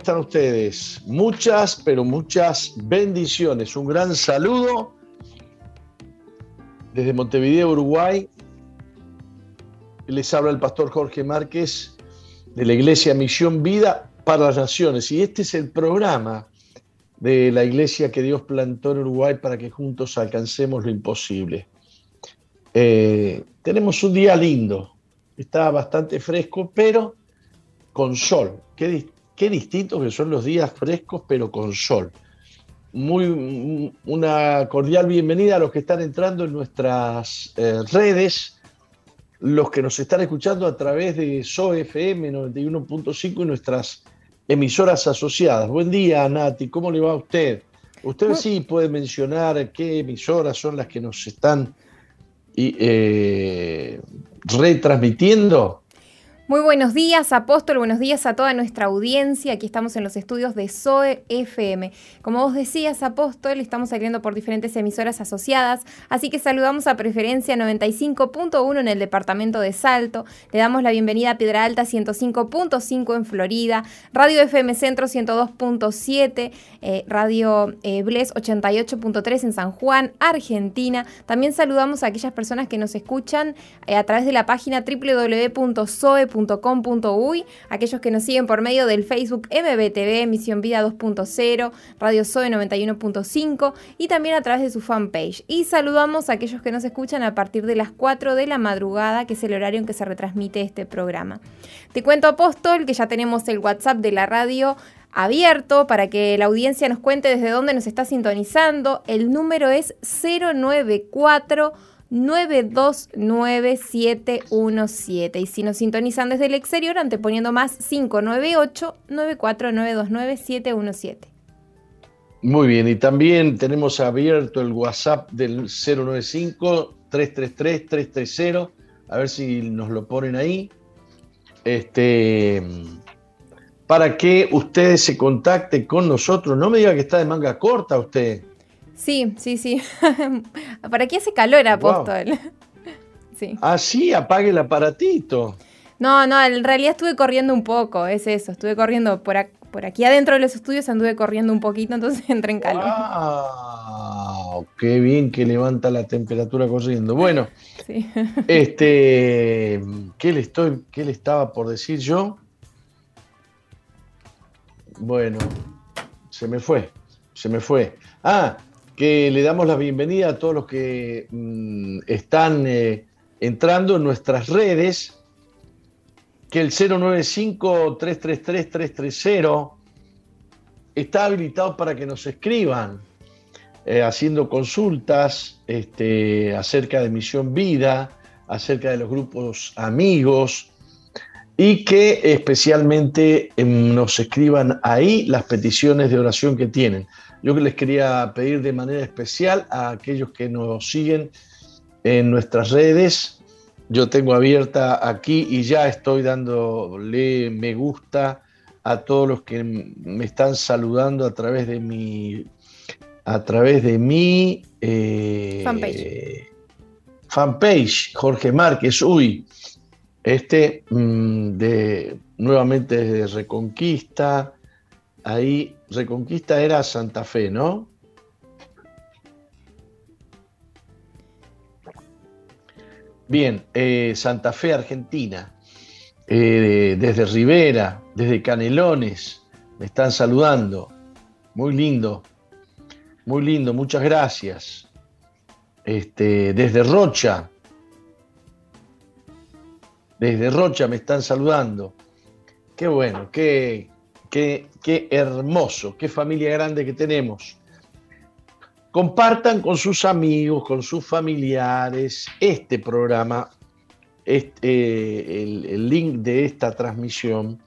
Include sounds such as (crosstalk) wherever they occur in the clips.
están ustedes? Muchas, pero muchas bendiciones. Un gran saludo desde Montevideo, Uruguay. Les habla el pastor Jorge Márquez de la Iglesia Misión Vida para las Naciones. Y este es el programa de la iglesia que Dios plantó en Uruguay para que juntos alcancemos lo imposible. Eh, tenemos un día lindo, está bastante fresco, pero con sol. Qué, qué distintos que son los días frescos, pero con sol. Muy, una cordial bienvenida a los que están entrando en nuestras eh, redes, los que nos están escuchando a través de SOFM 91.5 y nuestras emisoras asociadas. Buen día, Nati, ¿cómo le va a usted? Usted sí puede mencionar qué emisoras son las que nos están eh, retransmitiendo. Muy buenos días, Apóstol, buenos días a toda nuestra audiencia. Aquí estamos en los estudios de SOE FM. Como vos decías, Apóstol, estamos saliendo por diferentes emisoras asociadas, así que saludamos a Preferencia 95.1 en el departamento de Salto. Le damos la bienvenida a Piedra Alta 105.5 en Florida, Radio FM Centro 102.7, eh, Radio eh, Bles 88.3 en San Juan, Argentina. También saludamos a aquellas personas que nos escuchan eh, a través de la página www.soe.com .com.uy, aquellos que nos siguen por medio del Facebook MBTV, Misión Vida 2.0, Radio Zoe 91.5 y también a través de su fanpage. Y saludamos a aquellos que nos escuchan a partir de las 4 de la madrugada, que es el horario en que se retransmite este programa. Te cuento, Apóstol, que ya tenemos el WhatsApp de la radio abierto para que la audiencia nos cuente desde dónde nos está sintonizando. El número es 094 929717. Y si nos sintonizan desde el exterior, anteponiendo más 598 949299717. Muy bien, y también tenemos abierto el WhatsApp del 095 333 330. A ver si nos lo ponen ahí. Este para que ustedes se contacten con nosotros. No me diga que está de manga corta usted. Sí, sí, sí. (laughs) ¿Para qué hace calor, apóstol? (laughs) sí. Ah, sí, apague el aparatito. No, no, en realidad estuve corriendo un poco, es eso. Estuve corriendo por, por aquí adentro de los estudios, anduve corriendo un poquito, (laughs) entonces entré en calor. ¡Ah! ¡Qué bien que levanta la temperatura corriendo! Bueno, sí. este, ¿qué le, estoy, ¿qué le estaba por decir yo? Bueno, se me fue, se me fue. Ah, que le damos la bienvenida a todos los que mm, están eh, entrando en nuestras redes, que el 095-333-330 está habilitado para que nos escriban, eh, haciendo consultas este, acerca de Misión Vida, acerca de los grupos amigos, y que especialmente em, nos escriban ahí las peticiones de oración que tienen. Yo les quería pedir de manera especial a aquellos que nos siguen en nuestras redes. Yo tengo abierta aquí y ya estoy dándole me gusta a todos los que me están saludando a través de mi a través de mi eh, fanpage. fanpage Jorge Márquez. Uy, este mm, de nuevamente de Reconquista ahí Reconquista era Santa Fe, ¿no? Bien, eh, Santa Fe, Argentina, eh, desde Rivera, desde Canelones, me están saludando. Muy lindo, muy lindo, muchas gracias. Este, desde Rocha, desde Rocha me están saludando. Qué bueno, qué, Qué, hermoso, qué familia grande que tenemos. Compartan con sus amigos, con sus familiares este programa, este, el, link de esta transmisión,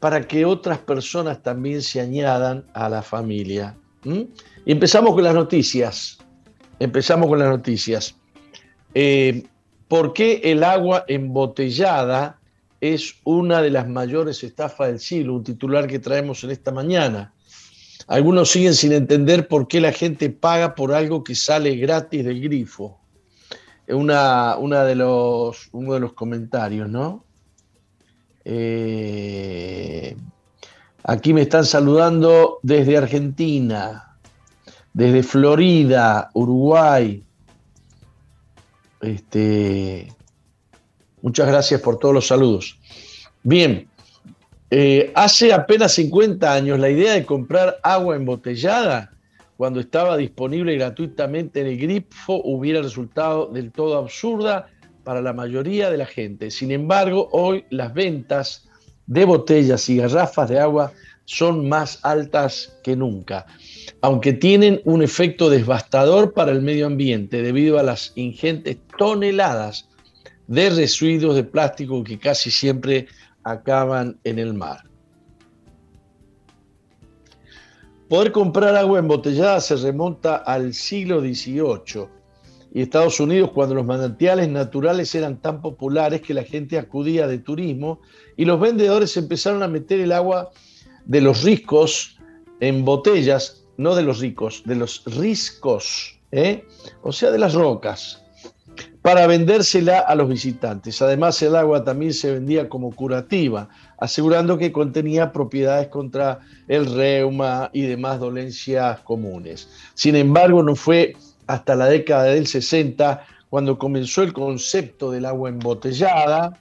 para que otras personas también se añadan a la familia. Y empezamos con las noticias. Empezamos con las noticias. Eh, ¿Por qué el agua embotellada es una de las mayores estafas del siglo, un titular que traemos en esta mañana. Algunos siguen sin entender por qué la gente paga por algo que sale gratis del grifo. Una, una de los, uno de los comentarios, ¿no? Eh, Aquí me están saludando desde Argentina, desde Florida, Uruguay. Este, muchas gracias por todos los saludos. Bien, eh, hace apenas 50 años la idea de comprar agua embotellada cuando estaba disponible gratuitamente en el grifo hubiera resultado del todo absurda para la mayoría de la gente. Sin embargo, hoy las ventas de botellas y garrafas de agua son más altas que nunca, aunque tienen un efecto devastador para el medio ambiente debido a las ingentes toneladas de residuos de plástico que casi siempre acaban en el mar. Poder comprar agua embotellada se remonta al siglo XVIII y Estados Unidos cuando los manantiales naturales eran tan populares que la gente acudía de turismo y los vendedores empezaron a meter el agua de los riscos en botellas, no de los ricos, de los riscos, ¿eh? o sea, de las rocas, para vendérsela a los visitantes. Además, el agua también se vendía como curativa, asegurando que contenía propiedades contra el reuma y demás dolencias comunes. Sin embargo, no fue hasta la década del 60 cuando comenzó el concepto del agua embotellada,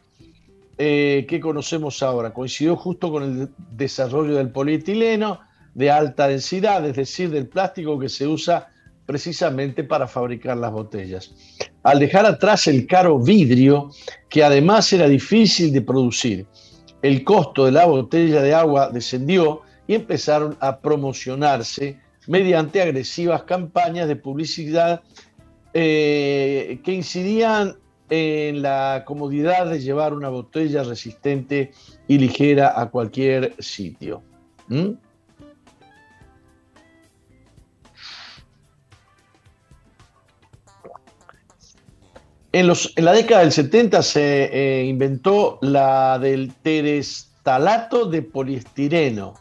eh, que conocemos ahora. Coincidió justo con el desarrollo del polietileno de alta densidad, es decir, del plástico que se usa precisamente para fabricar las botellas. Al dejar atrás el caro vidrio, que además era difícil de producir, el costo de la botella de agua descendió y empezaron a promocionarse mediante agresivas campañas de publicidad eh, que incidían en la comodidad de llevar una botella resistente y ligera a cualquier sitio. ¿Mm? En, la década del 70 se eh, inventó la del terestalato de poliestireno.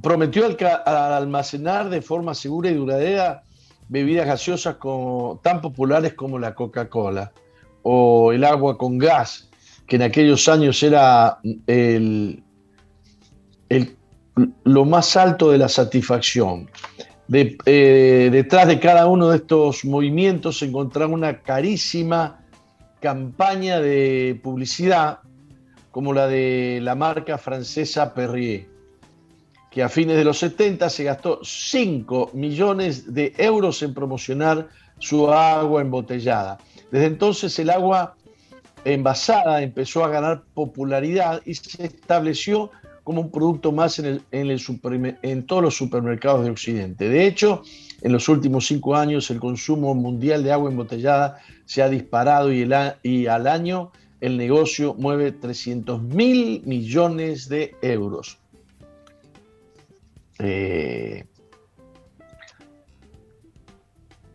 Prometió al, almacenar de forma segura y duradera bebidas gaseosas tan populares como la Coca-Cola o el agua con gas, que en aquellos años era el, lo más alto de la satisfacción. Eh, detrás de cada uno de estos movimientos se encontraba una carísima campaña de publicidad como la de la marca francesa Perrier que a fines de los 70 se gastó 5 millones de euros en promocionar su agua embotellada. Desde entonces el agua envasada empezó a ganar popularidad y se estableció como un producto más en, todos los supermercados de Occidente. De hecho, en los últimos cinco años el consumo mundial de agua embotellada se ha disparado y, y al año el negocio mueve 300 mil millones de euros. Eh,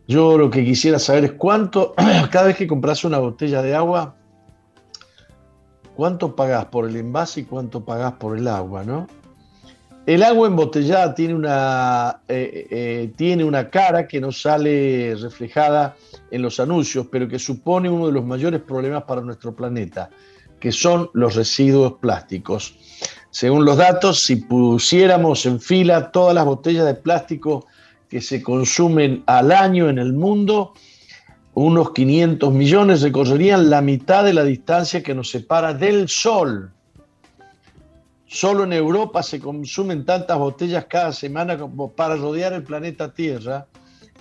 yo lo que quisiera saber es cuánto, (clears throat) cada vez que compras una botella de agua, cuánto pagás por el envase y cuánto pagás por el agua, ¿no? El agua embotellada tiene una, eh, eh, tiene una cara que no sale reflejada en los anuncios, pero que supone uno de los mayores problemas para nuestro planeta, que son los residuos plásticos. Según los datos, si pusiéramos en fila todas las botellas de plástico que se consumen al año en el mundo, unos 500 millones recorrerían la mitad de la distancia que nos separa del Sol. Solo en Europa se consumen tantas botellas cada semana como para rodear el planeta Tierra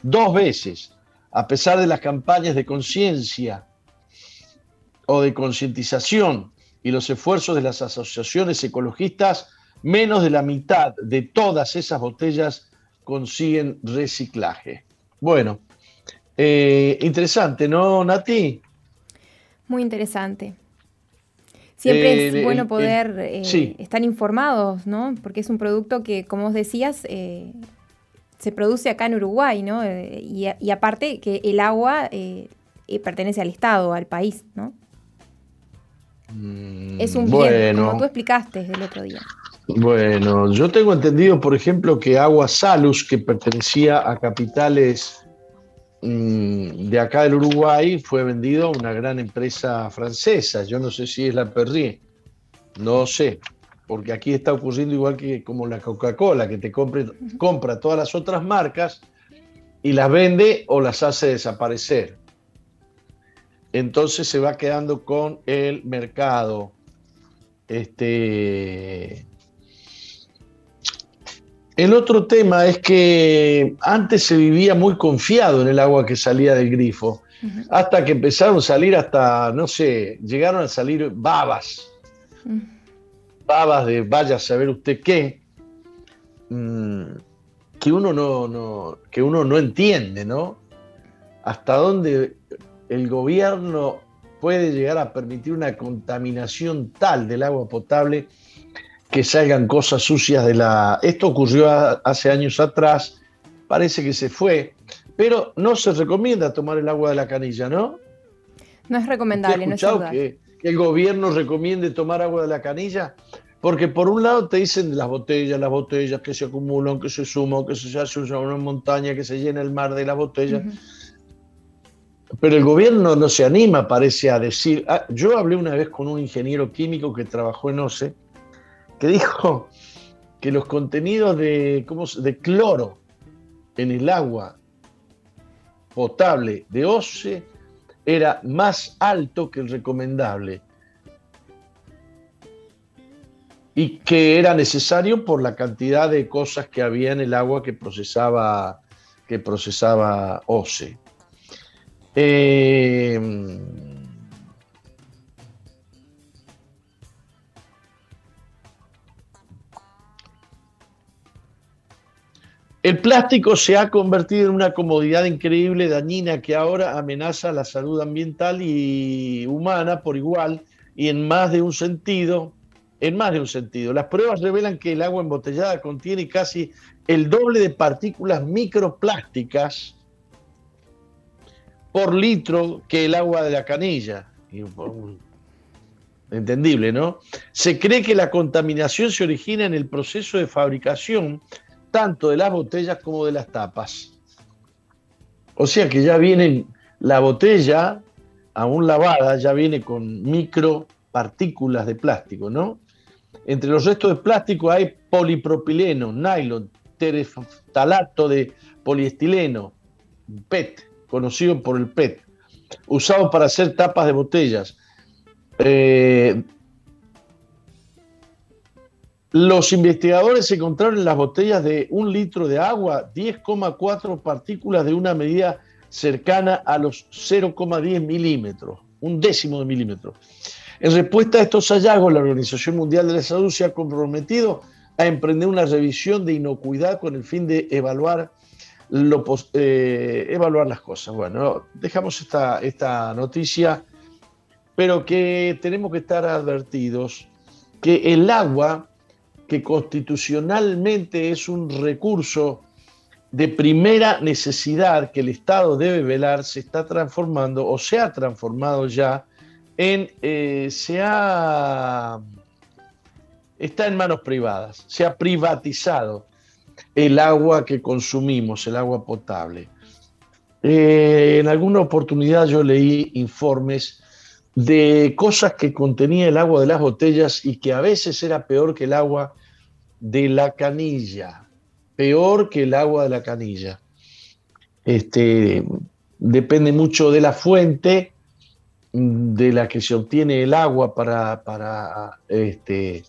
dos veces, a pesar de las campañas de conciencia o de concientización y los esfuerzos de las asociaciones ecologistas, menos de la mitad de todas esas botellas consiguen reciclaje. Bueno, eh, interesante, ¿no, Nati? Muy interesante. Siempre es eh, bueno poder eh, estar informados, ¿no? Porque es un producto que, como vos decías, se produce acá en Uruguay, ¿no? Y, y, aparte que el agua pertenece al Estado, al país, ¿no? Mm, es un bien, como tú explicaste el otro día. Bueno, yo tengo entendido, por ejemplo, que Agua Salus, que pertenecía a capitales de acá del Uruguay, fue vendido a una gran empresa francesa. Yo no sé si es la Perrier, no sé. porque aquí está ocurriendo igual que como la Coca-Cola, que te compra todas las otras marcas y las vende o las hace desaparecer. Entonces se va quedando con el mercado. Este, el otro tema es que antes se vivía muy confiado en el agua que salía del grifo, hasta que empezaron a salir hasta, no sé, llegaron a salir babas, babas de vaya a saber usted qué, mm, que uno no, que uno no entiende, ¿no? Hasta dónde el gobierno puede llegar a permitir una contaminación tal del agua potable que salgan cosas sucias de la... Esto ocurrió hace años atrás, parece que se fue, pero no se recomienda tomar el agua de la canilla, ¿no? No es recomendable, no es que, que el gobierno recomiende tomar agua de la canilla? Porque por un lado te dicen las botellas, las botellas que se acumulan, que se suman, que se hace una montaña, que se llena el mar de las botellas. Pero el gobierno no se anima, parece, a decir. Ah, yo hablé una vez con un ingeniero químico que trabajó en OCE, que dijo que los contenidos de, ¿cómo, de cloro en el agua potable de OCE era más alto que el recomendable y que era necesario por la cantidad de cosas que había en el agua que procesaba, que procesaba OCE. Eh, el plástico se ha convertido en una comodidad increíble, dañina, que ahora amenaza la salud ambiental y humana por igual y en más de un sentido. En más de un sentido. Las pruebas revelan que el agua embotellada contiene casi el doble de partículas microplásticas por litro que el agua de la canilla. Entendible, ¿no? Se cree que la contaminación se origina en el proceso de fabricación tanto de las botellas como de las tapas. O sea que ya viene la botella, aún lavada, ya viene con micropartículas de plástico, ¿no? Entre los restos de plástico hay polipropileno, nylon, tereftalato de poliestileno, PET, conocido por el PET, usado para hacer tapas de botellas. Eh, los investigadores encontraron en las botellas de un litro de agua 10,4 partículas de una medida cercana a los 0,10 milímetros, un décimo de milímetro. En respuesta a estos hallazgos, la Organización Mundial de la Salud se ha comprometido a emprender una revisión de inocuidad con el fin de evaluar eh, las cosas. Bueno, dejamos esta, esta noticia, pero que tenemos que estar advertidos que el agua, que constitucionalmente es un recurso de primera necesidad que el Estado debe velar, se está transformando o se ha transformado ya en, eh, se ha, está en manos privadas, se ha privatizado el agua que consumimos, el agua potable. Eh, en alguna oportunidad yo leí informes de cosas que contenía el agua de las botellas y que a veces era peor que el agua de la canilla, peor que el agua de la canilla. Este, depende mucho de la fuente de la que se obtiene el agua para, para, este,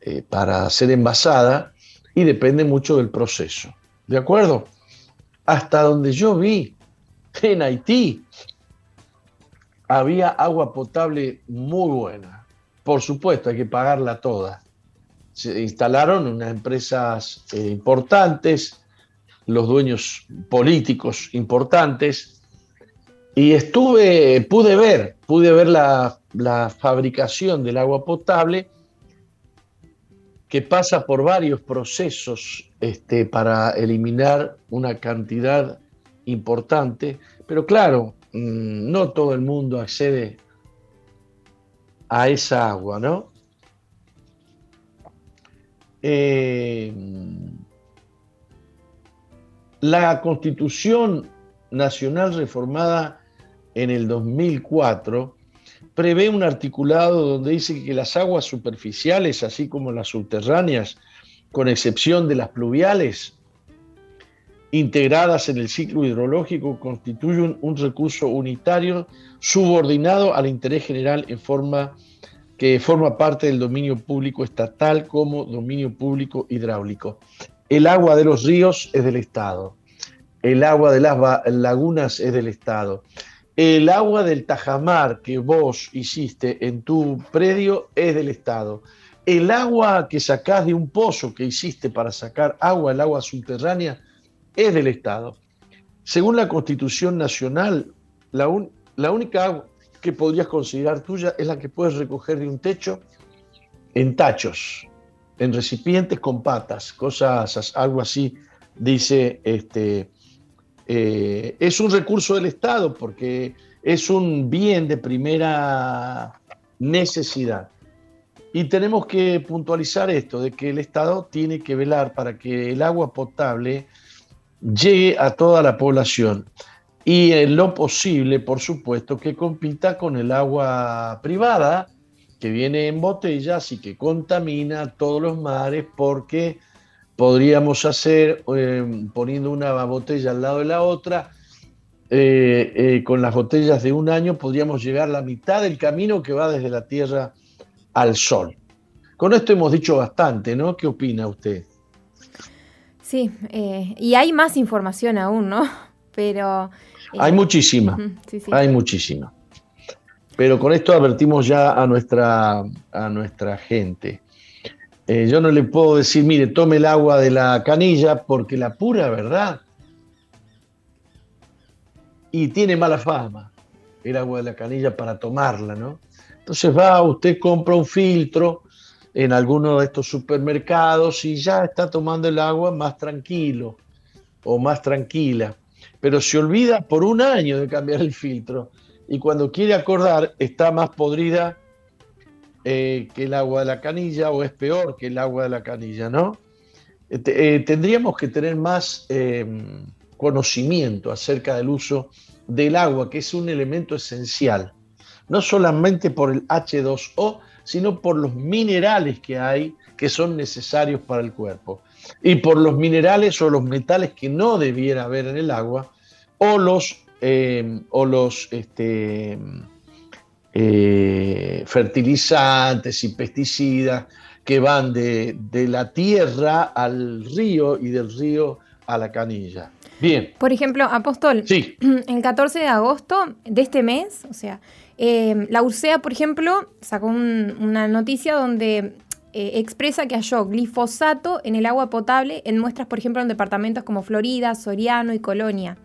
eh, para ser envasada y depende mucho del proceso. ¿De acuerdo? Hasta donde yo vi en Haití, había agua potable muy buena. Por supuesto, hay que pagarla toda. Se instalaron unas empresas eh, importantes, los dueños políticos importantes, y estuve, pude ver, pude ver la, la fabricación del agua potable que pasa por varios procesos este, para eliminar una cantidad importante, pero claro, no todo el mundo accede a esa agua, ¿no? Eh, la Constitución Nacional reformada en el 2004 prevé un articulado donde dice que las aguas superficiales, así como las subterráneas, con excepción de las pluviales, integradas en el ciclo hidrológico, constituyen un recurso unitario subordinado al interés general en forma que forma parte del dominio público estatal como dominio público hidráulico. El agua de los ríos es del Estado, el agua de las lagunas es del Estado, el agua del tajamar que vos hiciste en tu predio es del Estado, el agua que sacás de un pozo que hiciste para sacar agua, el agua subterránea, es del Estado. Según la Constitución Nacional, la, la única agua que podrías considerar tuya es la que puedes recoger de un techo en tachos, en recipientes con patas, cosas, algo así, dice, este, eh, es un recurso del Estado porque es un bien de primera necesidad. Y tenemos que puntualizar esto, de que el Estado tiene que velar para que el agua potable llegue a toda la población y en lo posible, por supuesto, que compita con el agua privada que viene en botellas y que contamina todos los mares porque podríamos hacer, eh, poniendo una botella al lado de la otra, eh, eh, con las botellas de un año podríamos llegar a la mitad del camino que va desde la Tierra al Sol. Con esto hemos dicho bastante, ¿no? ¿Qué opina usted? Sí, y hay más información aún, ¿no? (laughs) Pero hay muchísima, hay muchísima. Pero con esto advertimos ya a nuestra, a nuestra gente. Eh, yo no le puedo decir, mire, tome el agua de la canilla porque la pura verdad. Y tiene mala fama el agua de la canilla para tomarla, ¿no? Entonces va, usted compra un filtro en alguno de estos supermercados y ya está tomando el agua más tranquilo o más tranquila pero se olvida por un año de cambiar el filtro y cuando quiere acordar está más podrida eh, que el agua de la canilla o es peor que el agua de la canilla, ¿no? Eh, tendríamos que tener más eh, conocimiento acerca del uso del agua, que es un elemento esencial, no solamente por el H2O, sino por los minerales que hay que son necesarios para el cuerpo y por los minerales o los metales que no debiera haber en el agua, o los, eh, o los este, eh, fertilizantes y pesticidas que van de, la tierra al río y del río a la canilla. Bien. Por ejemplo, Apóstol, sí. (clears throat) el 14 de agosto de este mes, o sea, eh, la URSEA, por ejemplo, sacó una noticia donde eh, expresa que halló glifosato en el agua potable en muestras, por ejemplo, en departamentos como Florida, Soriano y Colonia.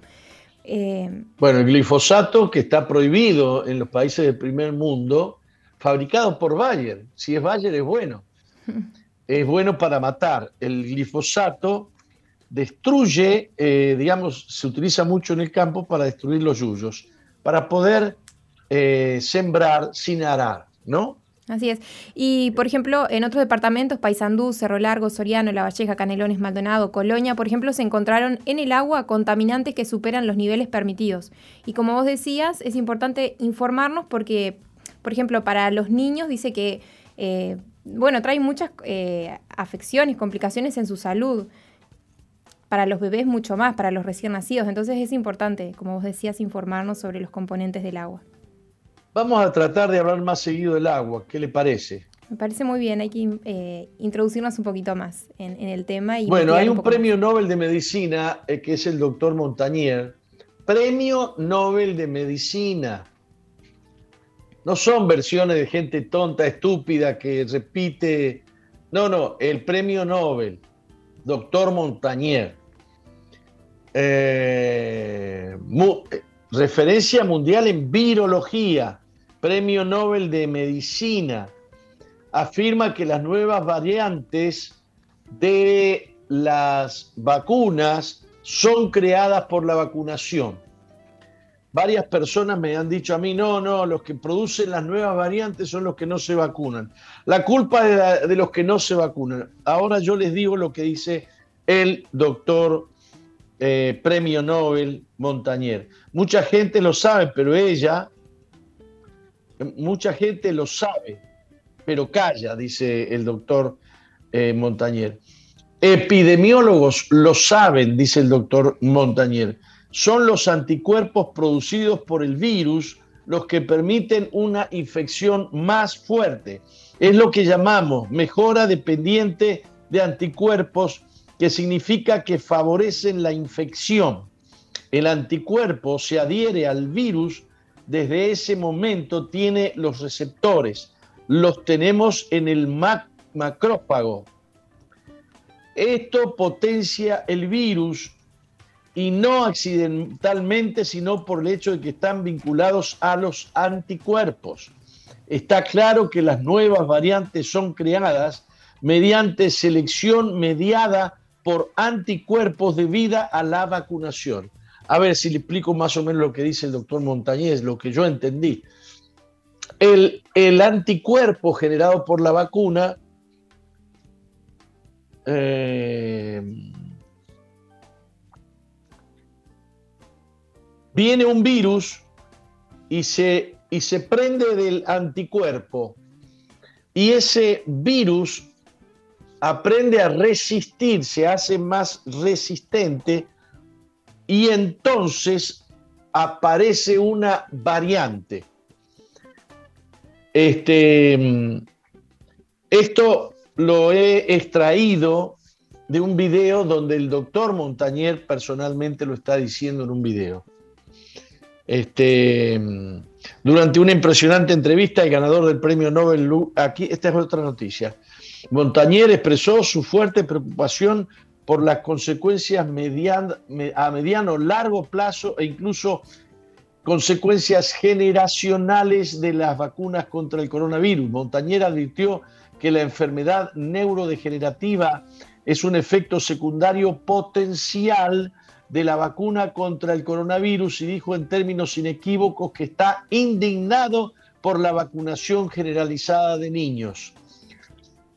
Eh, bueno, el glifosato que está prohibido en los países del primer mundo, fabricado por Bayer. Si es Bayer es bueno. (laughs) es bueno para matar. El glifosato destruye, eh, digamos, se utiliza mucho en el campo para destruir los yuyos, para poder sembrar sin arar, ¿no? Así es. Y, por ejemplo, en otros departamentos, Paysandú, Cerro Largo, Soriano, La Valleja, Canelones, Maldonado, Colonia, por ejemplo, se encontraron en el agua contaminantes que superan los niveles permitidos. Y como vos decías, es importante informarnos porque, por ejemplo, para los niños dice que, eh, bueno, trae muchas eh, afecciones, complicaciones en su salud. Para los bebés mucho más, para los recién nacidos. Entonces es importante, como vos decías, informarnos sobre los componentes del agua. Vamos a tratar de hablar más seguido del agua. ¿Qué le parece? Me parece muy bien, hay que eh, introducirnos un poquito más en, el tema. Y bueno, hay un, premio Nobel de Medicina eh, que es el doctor Montagnier. Premio Nobel de Medicina. No son versiones de gente tonta, estúpida, que repite. No, no, el premio Nobel, doctor Montagnier. Eh, referencia mundial en virología Premio Nobel de Medicina, afirma que las nuevas variantes de las vacunas son creadas por la vacunación. Varias personas me han dicho a mí, no, no, los que producen las nuevas variantes son los que no se vacunan. La culpa es de, los que no se vacunan. Ahora yo les digo lo que dice el doctor eh, Premio Nobel Montañer. Mucha gente lo sabe, pero ella mucha gente lo sabe, pero calla, dice el doctor eh, Montañer. Epidemiólogos lo saben, dice el doctor Montañer. Son los anticuerpos producidos por el virus los que permiten una infección más fuerte. Es lo que llamamos mejora dependiente de anticuerpos, que significa que favorecen la infección. El anticuerpo se adhiere al virus, desde ese momento tiene los receptores, los tenemos en el macrófago. Esto potencia el virus y no accidentalmente, sino por el hecho de que están vinculados a los anticuerpos. Está claro que las nuevas variantes son creadas mediante selección mediada por anticuerpos debida a la vacunación. A ver si le explico más o menos lo que dice el doctor Montañez, lo que yo entendí. El, el anticuerpo generado por la vacuna eh, viene un virus y se, y se prende del anticuerpo y ese virus aprende a resistir, se hace más resistente y entonces aparece una variante. Este, esto lo he extraído de un video donde el doctor Montañer personalmente lo está diciendo en un video. Este, durante una impresionante entrevista, el ganador del premio Nobel, aquí, esta es otra noticia. Montañer expresó su fuerte preocupación por las consecuencias a mediano largo plazo e incluso consecuencias generacionales de las vacunas contra el coronavirus. Montañer advirtió que la enfermedad neurodegenerativa es un efecto secundario potencial de la vacuna contra el coronavirus y dijo en términos inequívocos que está indignado por la vacunación generalizada de niños.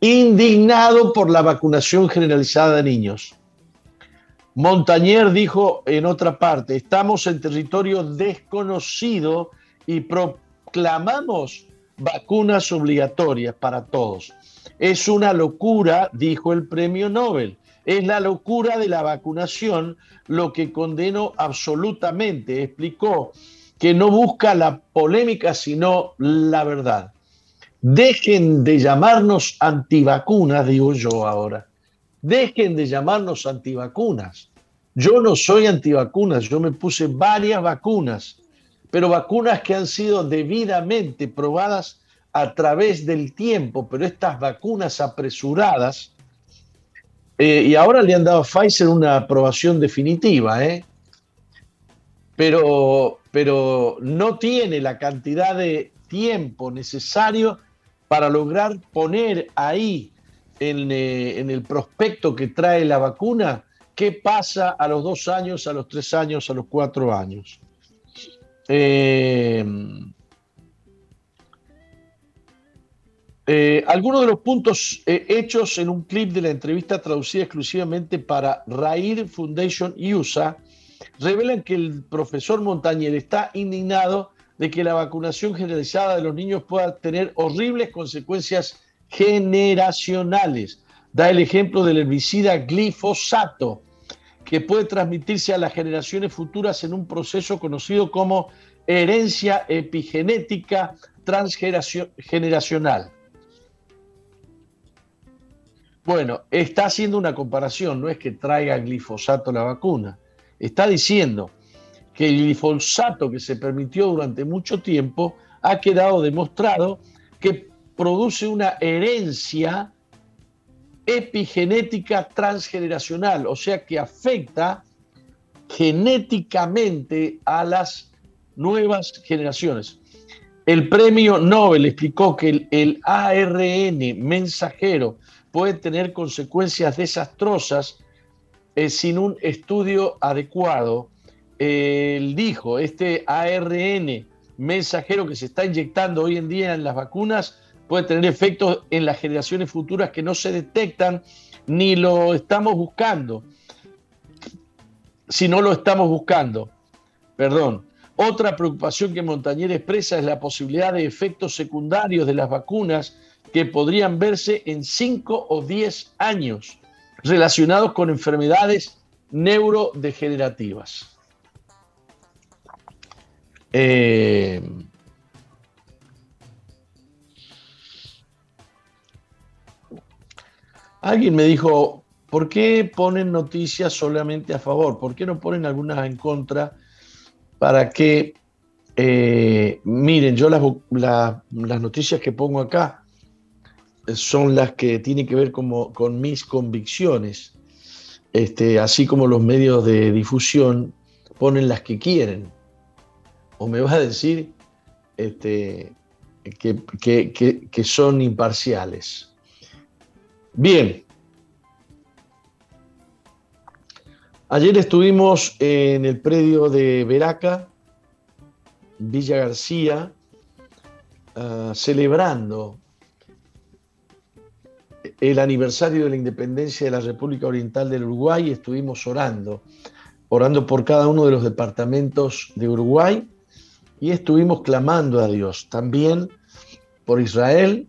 Indignado por la vacunación generalizada de niños. Montañer dijo en otra parte, estamos en territorio desconocido y proclamamos vacunas obligatorias para todos. Es una locura, dijo el premio Nobel. Es la locura de la vacunación lo que condeno absolutamente. Explicó que no busca la polémica, sino la verdad. Dejen de llamarnos antivacunas, digo yo ahora. Dejen de llamarnos antivacunas. Yo no soy antivacunas, yo me puse varias vacunas, pero vacunas que han sido debidamente probadas a través del tiempo, pero estas vacunas apresuradas eh, y ahora le han dado a Pfizer una aprobación definitiva, ¿eh? pero, pero no tiene la cantidad de tiempo necesario para lograr poner ahí en, eh, en, el prospecto que trae la vacuna qué pasa a los dos años, a los tres años, a los cuatro años. Eh, Eh, algunos de los puntos hechos en un clip de la entrevista traducida exclusivamente para Rair Foundation USA revelan que el profesor Montañer está indignado de que la vacunación generalizada de los niños pueda tener horribles consecuencias generacionales. Da el ejemplo del herbicida glifosato, que puede transmitirse a las generaciones futuras en un proceso conocido como herencia epigenética transgeneracional. Bueno, está haciendo una comparación, no es que traiga glifosato la vacuna, está diciendo que el glifosato que se permitió durante mucho tiempo ha quedado demostrado que produce una herencia epigenética transgeneracional, o sea que afecta genéticamente a las nuevas generaciones. El premio Nobel explicó que el, ARN mensajero puede tener consecuencias desastrosas eh, sin un estudio adecuado. Él dijo, este ARN mensajero que se está inyectando hoy en día en las vacunas puede tener efectos en las generaciones futuras que no se detectan ni lo estamos buscando. Si no lo estamos buscando, perdón. Otra preocupación que Montañer expresa es la posibilidad de efectos secundarios de las vacunas que podrían verse en 5 o 10 años relacionados con enfermedades neurodegenerativas. Eh, alguien me dijo, ¿por qué ponen noticias solamente a favor? ¿Por qué no ponen algunas en contra para que, eh, miren, yo las, noticias que pongo acá son las que tienen que ver como, con mis convicciones, este, así como los medios de difusión ponen las que quieren. O me vas a decir este, que, que son imparciales. Bien, Ayer estuvimos en el predio de Veraca, Villa García, ah, celebrando el aniversario de la independencia de la República Oriental del Uruguay. Estuvimos orando, orando por cada uno de los departamentos de Uruguay y estuvimos clamando a Dios. También por Israel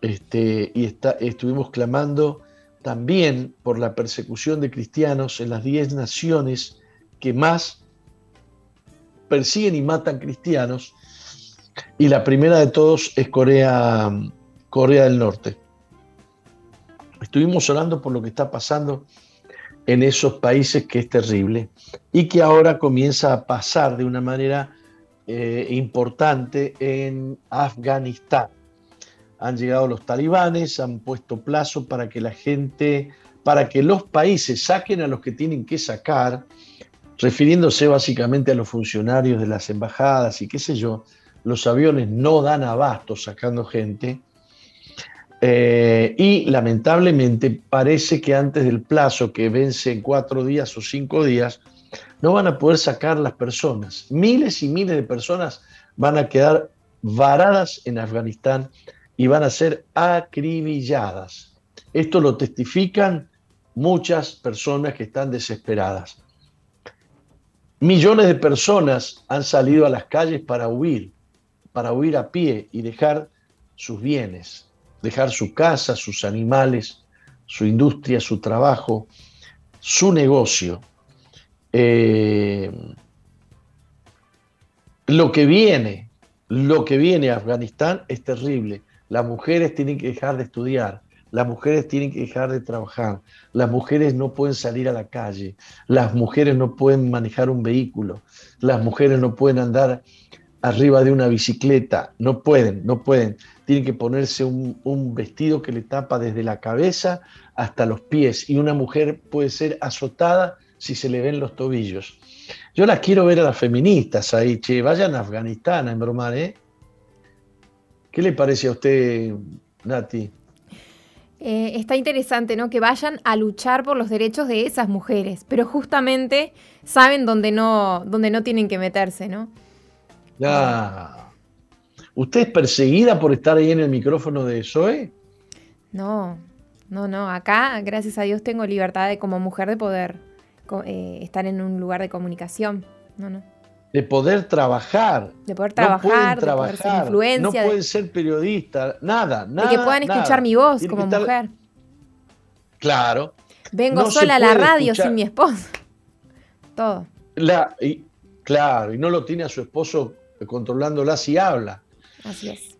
este, y estuvimos clamando también por la persecución de cristianos en las diez naciones que más persiguen y matan cristianos. Y la primera de todos es Corea, Corea del Norte. Estuvimos orando por lo que está pasando en esos países que es terrible y que ahora comienza a pasar de una manera eh, importante en Afganistán han llegado los talibanes, han puesto plazo para que la gente, para que los países saquen a los que tienen que sacar, refiriéndose básicamente a los funcionarios de las embajadas y qué sé yo, los aviones no dan abasto sacando gente. Eh, y lamentablemente parece que antes del plazo que vence en cuatro días o cinco días, no van a poder sacar las personas. Miles y miles de personas van a quedar varadas en Afganistán y van a ser acribilladas. Esto lo testifican muchas personas que están desesperadas. Millones de personas han salido a las calles para huir, para huir a pie y dejar sus bienes, dejar su casa, sus animales, su industria, su trabajo, su negocio. Eh, lo que viene, lo que viene a Afganistán es terrible. Las mujeres tienen que dejar de estudiar, las mujeres tienen que dejar de trabajar, las mujeres no pueden salir a la calle, las mujeres no pueden manejar un vehículo, las mujeres no pueden andar arriba de una bicicleta, no pueden, no pueden. Tienen que ponerse un, vestido que le tapa desde la cabeza hasta los pies y una mujer puede ser azotada si se le ven los tobillos. Yo las quiero ver a las feministas ahí, che, vayan a Afganistán a embromar, ¿eh? ¿Qué le parece a usted, Nati? Eh, está interesante, ¿no? Que vayan a luchar por los derechos de esas mujeres, pero justamente saben dónde no, no tienen que meterse, ¿no? Ya. ¿Usted es perseguida por estar ahí en el micrófono de Zoe? No, no, no. Acá, gracias a Dios, tengo libertad de como mujer de poder eh, estar en un lugar de comunicación. No, no de poder trabajar. De poder trabajar, de poder ser influencia. No pueden ser periodistas, nada, nada. De que puedan escuchar mi voz como mujer. Claro. Vengo sola a la radio sin mi esposo. (laughs) Todo. La, y, claro, y no lo tiene a su esposo controlándola si habla. Así es.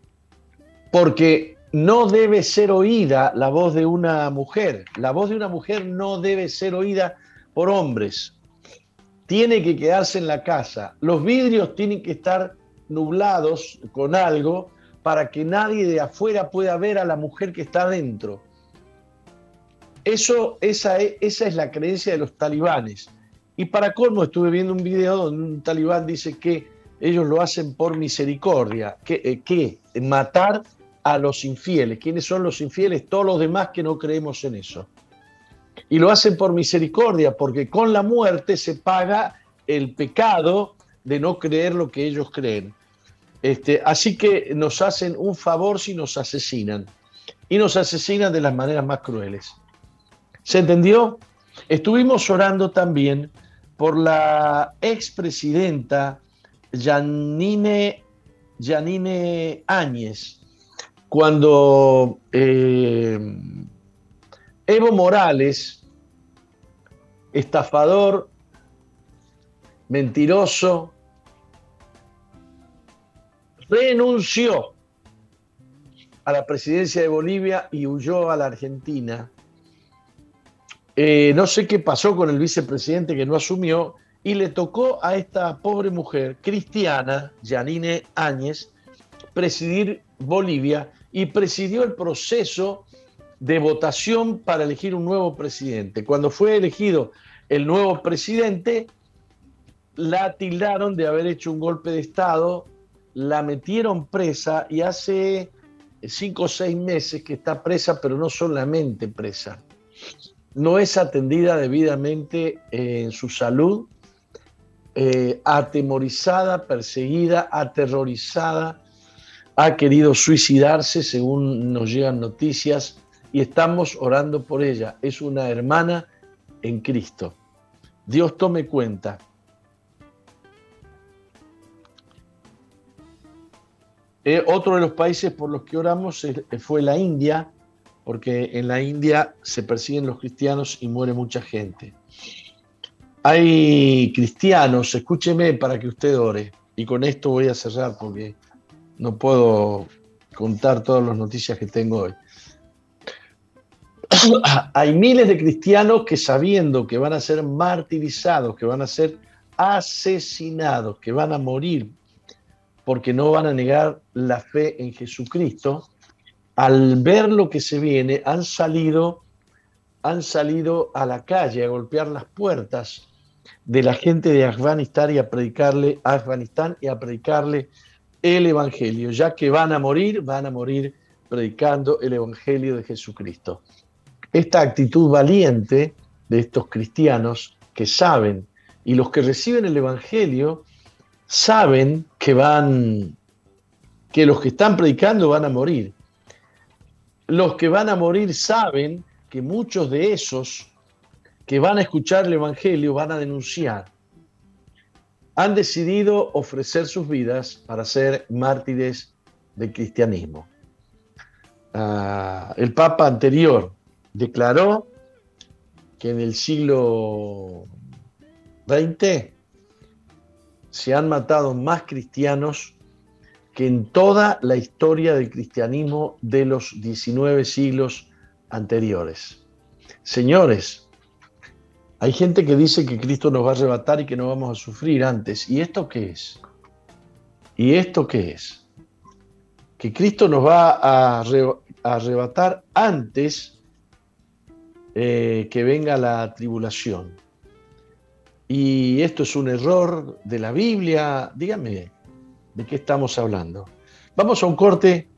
Porque no debe ser oída la voz de una mujer. La voz de una mujer no debe ser oída por hombres tiene que quedarse en la casa. Los vidrios tienen que estar nublados con algo para que nadie de afuera pueda ver a la mujer que está adentro. Eso, esa, es, esa es la creencia de los talibanes. Y para colmo estuve viendo un video donde un talibán dice que ellos lo hacen por misericordia, que, eh, matar a los infieles. ¿Quiénes son los infieles? Todos los demás que no creemos en eso. Y lo hacen por misericordia, porque con la muerte se paga el pecado de no creer lo que ellos creen. Este, así que nos hacen un favor si nos asesinan. Y nos asesinan de las maneras más crueles. ¿Se entendió? Estuvimos orando también por la expresidenta Janine, Janine Áñez, cuando eh, Evo Morales, estafador, mentiroso, renunció a la presidencia de Bolivia y huyó a la Argentina. Eh, no sé qué pasó con el vicepresidente que no asumió y le tocó a esta pobre mujer cristiana, Janine Áñez, presidir Bolivia y presidió el proceso de votación para elegir un nuevo presidente. Cuando fue elegido el nuevo presidente, la tildaron de haber hecho un golpe de Estado, la metieron presa y hace cinco o seis meses que está presa, pero no solamente presa. No es atendida debidamente en su salud, eh, atemorizada, perseguida, aterrorizada, ha querido suicidarse, según nos llegan noticias, y estamos orando por ella. Es una hermana en Cristo. Dios tome cuenta. Eh, otro de los países por los que oramos fue la India, porque en la India se persiguen los cristianos y muere mucha gente. Hay cristianos, escúcheme para que usted ore, y con esto voy a cerrar porque no puedo contar todas las noticias que tengo hoy. (coughs) Hay miles de cristianos que sabiendo que van a ser martirizados, que van a ser asesinados, que van a morir porque no van a negar la fe en Jesucristo, al ver lo que se viene, han salido, han salido a la calle a golpear las puertas de la gente de Afganistán y a predicarle a Afganistán y a predicarle el Evangelio, ya que van a morir, van a morir predicando el Evangelio de Jesucristo. Esta actitud valiente de estos cristianos que saben, y los que reciben el Evangelio, saben que van, que los que están predicando van a morir. Los que van a morir saben que muchos de esos que van a escuchar el Evangelio van a denunciar han decidido ofrecer sus vidas para ser mártires del cristianismo. Ah, el Papa anterior declaró que en el siglo XX se han matado más cristianos que en toda la historia del cristianismo de los 19 siglos anteriores. Señores, hay gente que dice que Cristo nos va a arrebatar y que no vamos a sufrir antes. ¿Y esto qué es? ¿Y esto qué es? Que Cristo nos va a arrebatar antes eh, que venga la tribulación. Y esto es un error de la Biblia. Díganme, ¿de qué estamos hablando? Vamos a un corte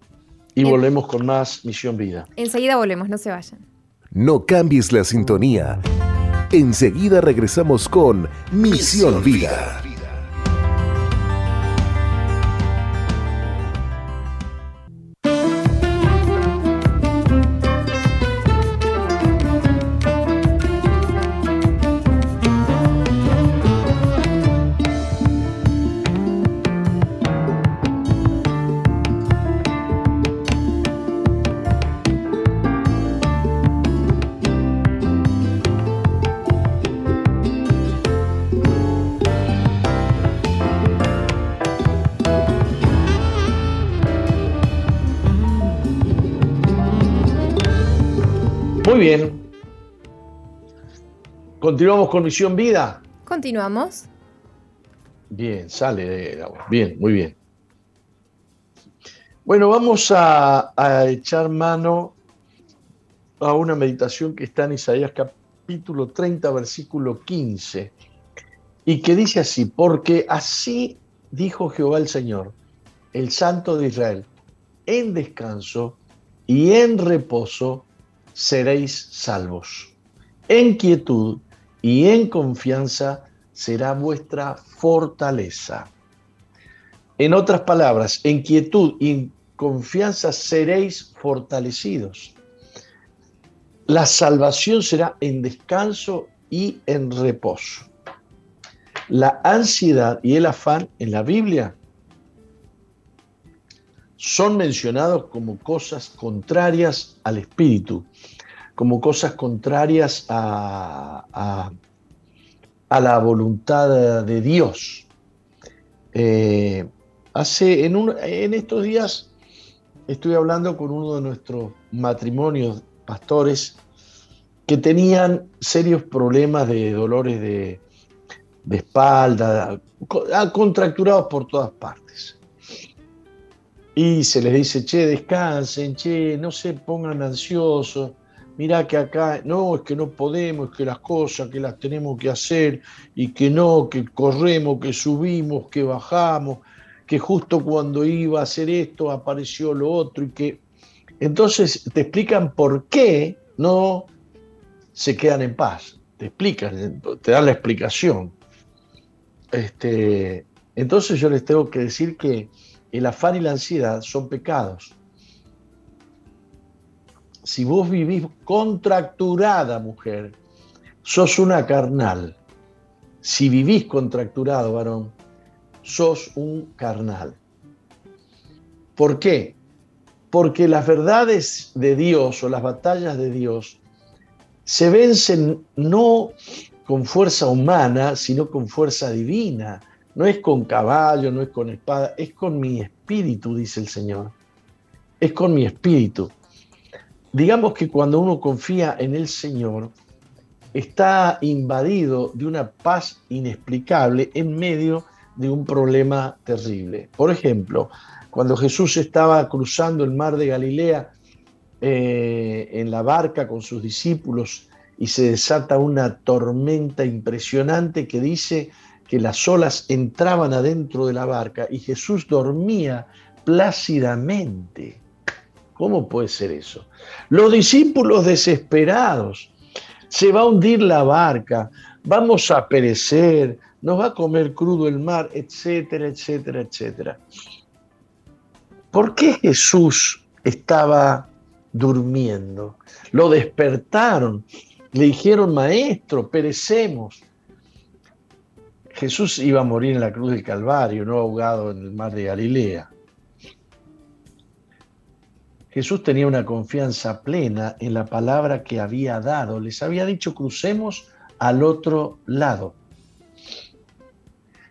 y volvemos con más Misión Vida. Enseguida volvemos, no se vayan. No cambies la sintonía. Enseguida regresamos con Misión Vida. Continuamos con Misión Vida. Continuamos. Bien, sale agua. Bien, muy bien. Bueno, vamos a, a, echar mano a una meditación que está en Isaías capítulo 30, versículo 15, y que dice así, porque así dijo Jehová el Señor, el Santo de Israel, en descanso y en reposo seréis salvos. En quietud y en confianza será vuestra fortaleza. En otras palabras, en quietud y confianza seréis fortalecidos. La salvación será en descanso y en reposo. La ansiedad y el afán en la Biblia son mencionados como cosas contrarias al espíritu, como cosas contrarias a, a, la voluntad de Dios. Eh, hace, en, en estos días estoy hablando con uno de nuestros matrimonios pastores que tenían serios problemas de dolores de, de espalda, contracturados por todas partes. Y se les dice, che, descansen, che, no se pongan ansiosos, mirá que acá, no, es que no podemos, es que las cosas que las tenemos que hacer, y que no, que corremos, que subimos, que bajamos, que justo cuando iba a hacer esto apareció lo otro, y que... Entonces te explican por qué no se quedan en paz, te explican, te dan la explicación. Este, entonces yo les tengo que decir que el afán y la ansiedad son pecados. Si vos vivís contracturada, mujer, sos una carnal. Si vivís contracturado, varón, sos un carnal. ¿Por qué? Porque las verdades de Dios o las batallas de Dios se vencen no con fuerza humana, sino con fuerza divina. No es con caballo, no es con espada, es con mi espíritu, dice el Señor. Es con mi espíritu. Digamos que cuando uno confía en el Señor, está invadido de una paz inexplicable en medio de un problema terrible. Por ejemplo, cuando Jesús estaba cruzando el mar de Galilea eh, en la barca con sus discípulos y se desata una tormenta impresionante que dice que las olas entraban adentro de la barca y Jesús dormía plácidamente. ¿Cómo puede ser eso? Los discípulos desesperados, se va a hundir la barca, vamos a perecer, nos va a comer crudo el mar, etcétera, etcétera, etcétera. ¿Por qué Jesús estaba durmiendo? Lo despertaron le dijeron, maestro, perecemos. Jesús iba a morir en la cruz del Calvario, no ahogado en el mar de Galilea. Jesús tenía una confianza plena en la palabra que había dado. Les había dicho, crucemos al otro lado.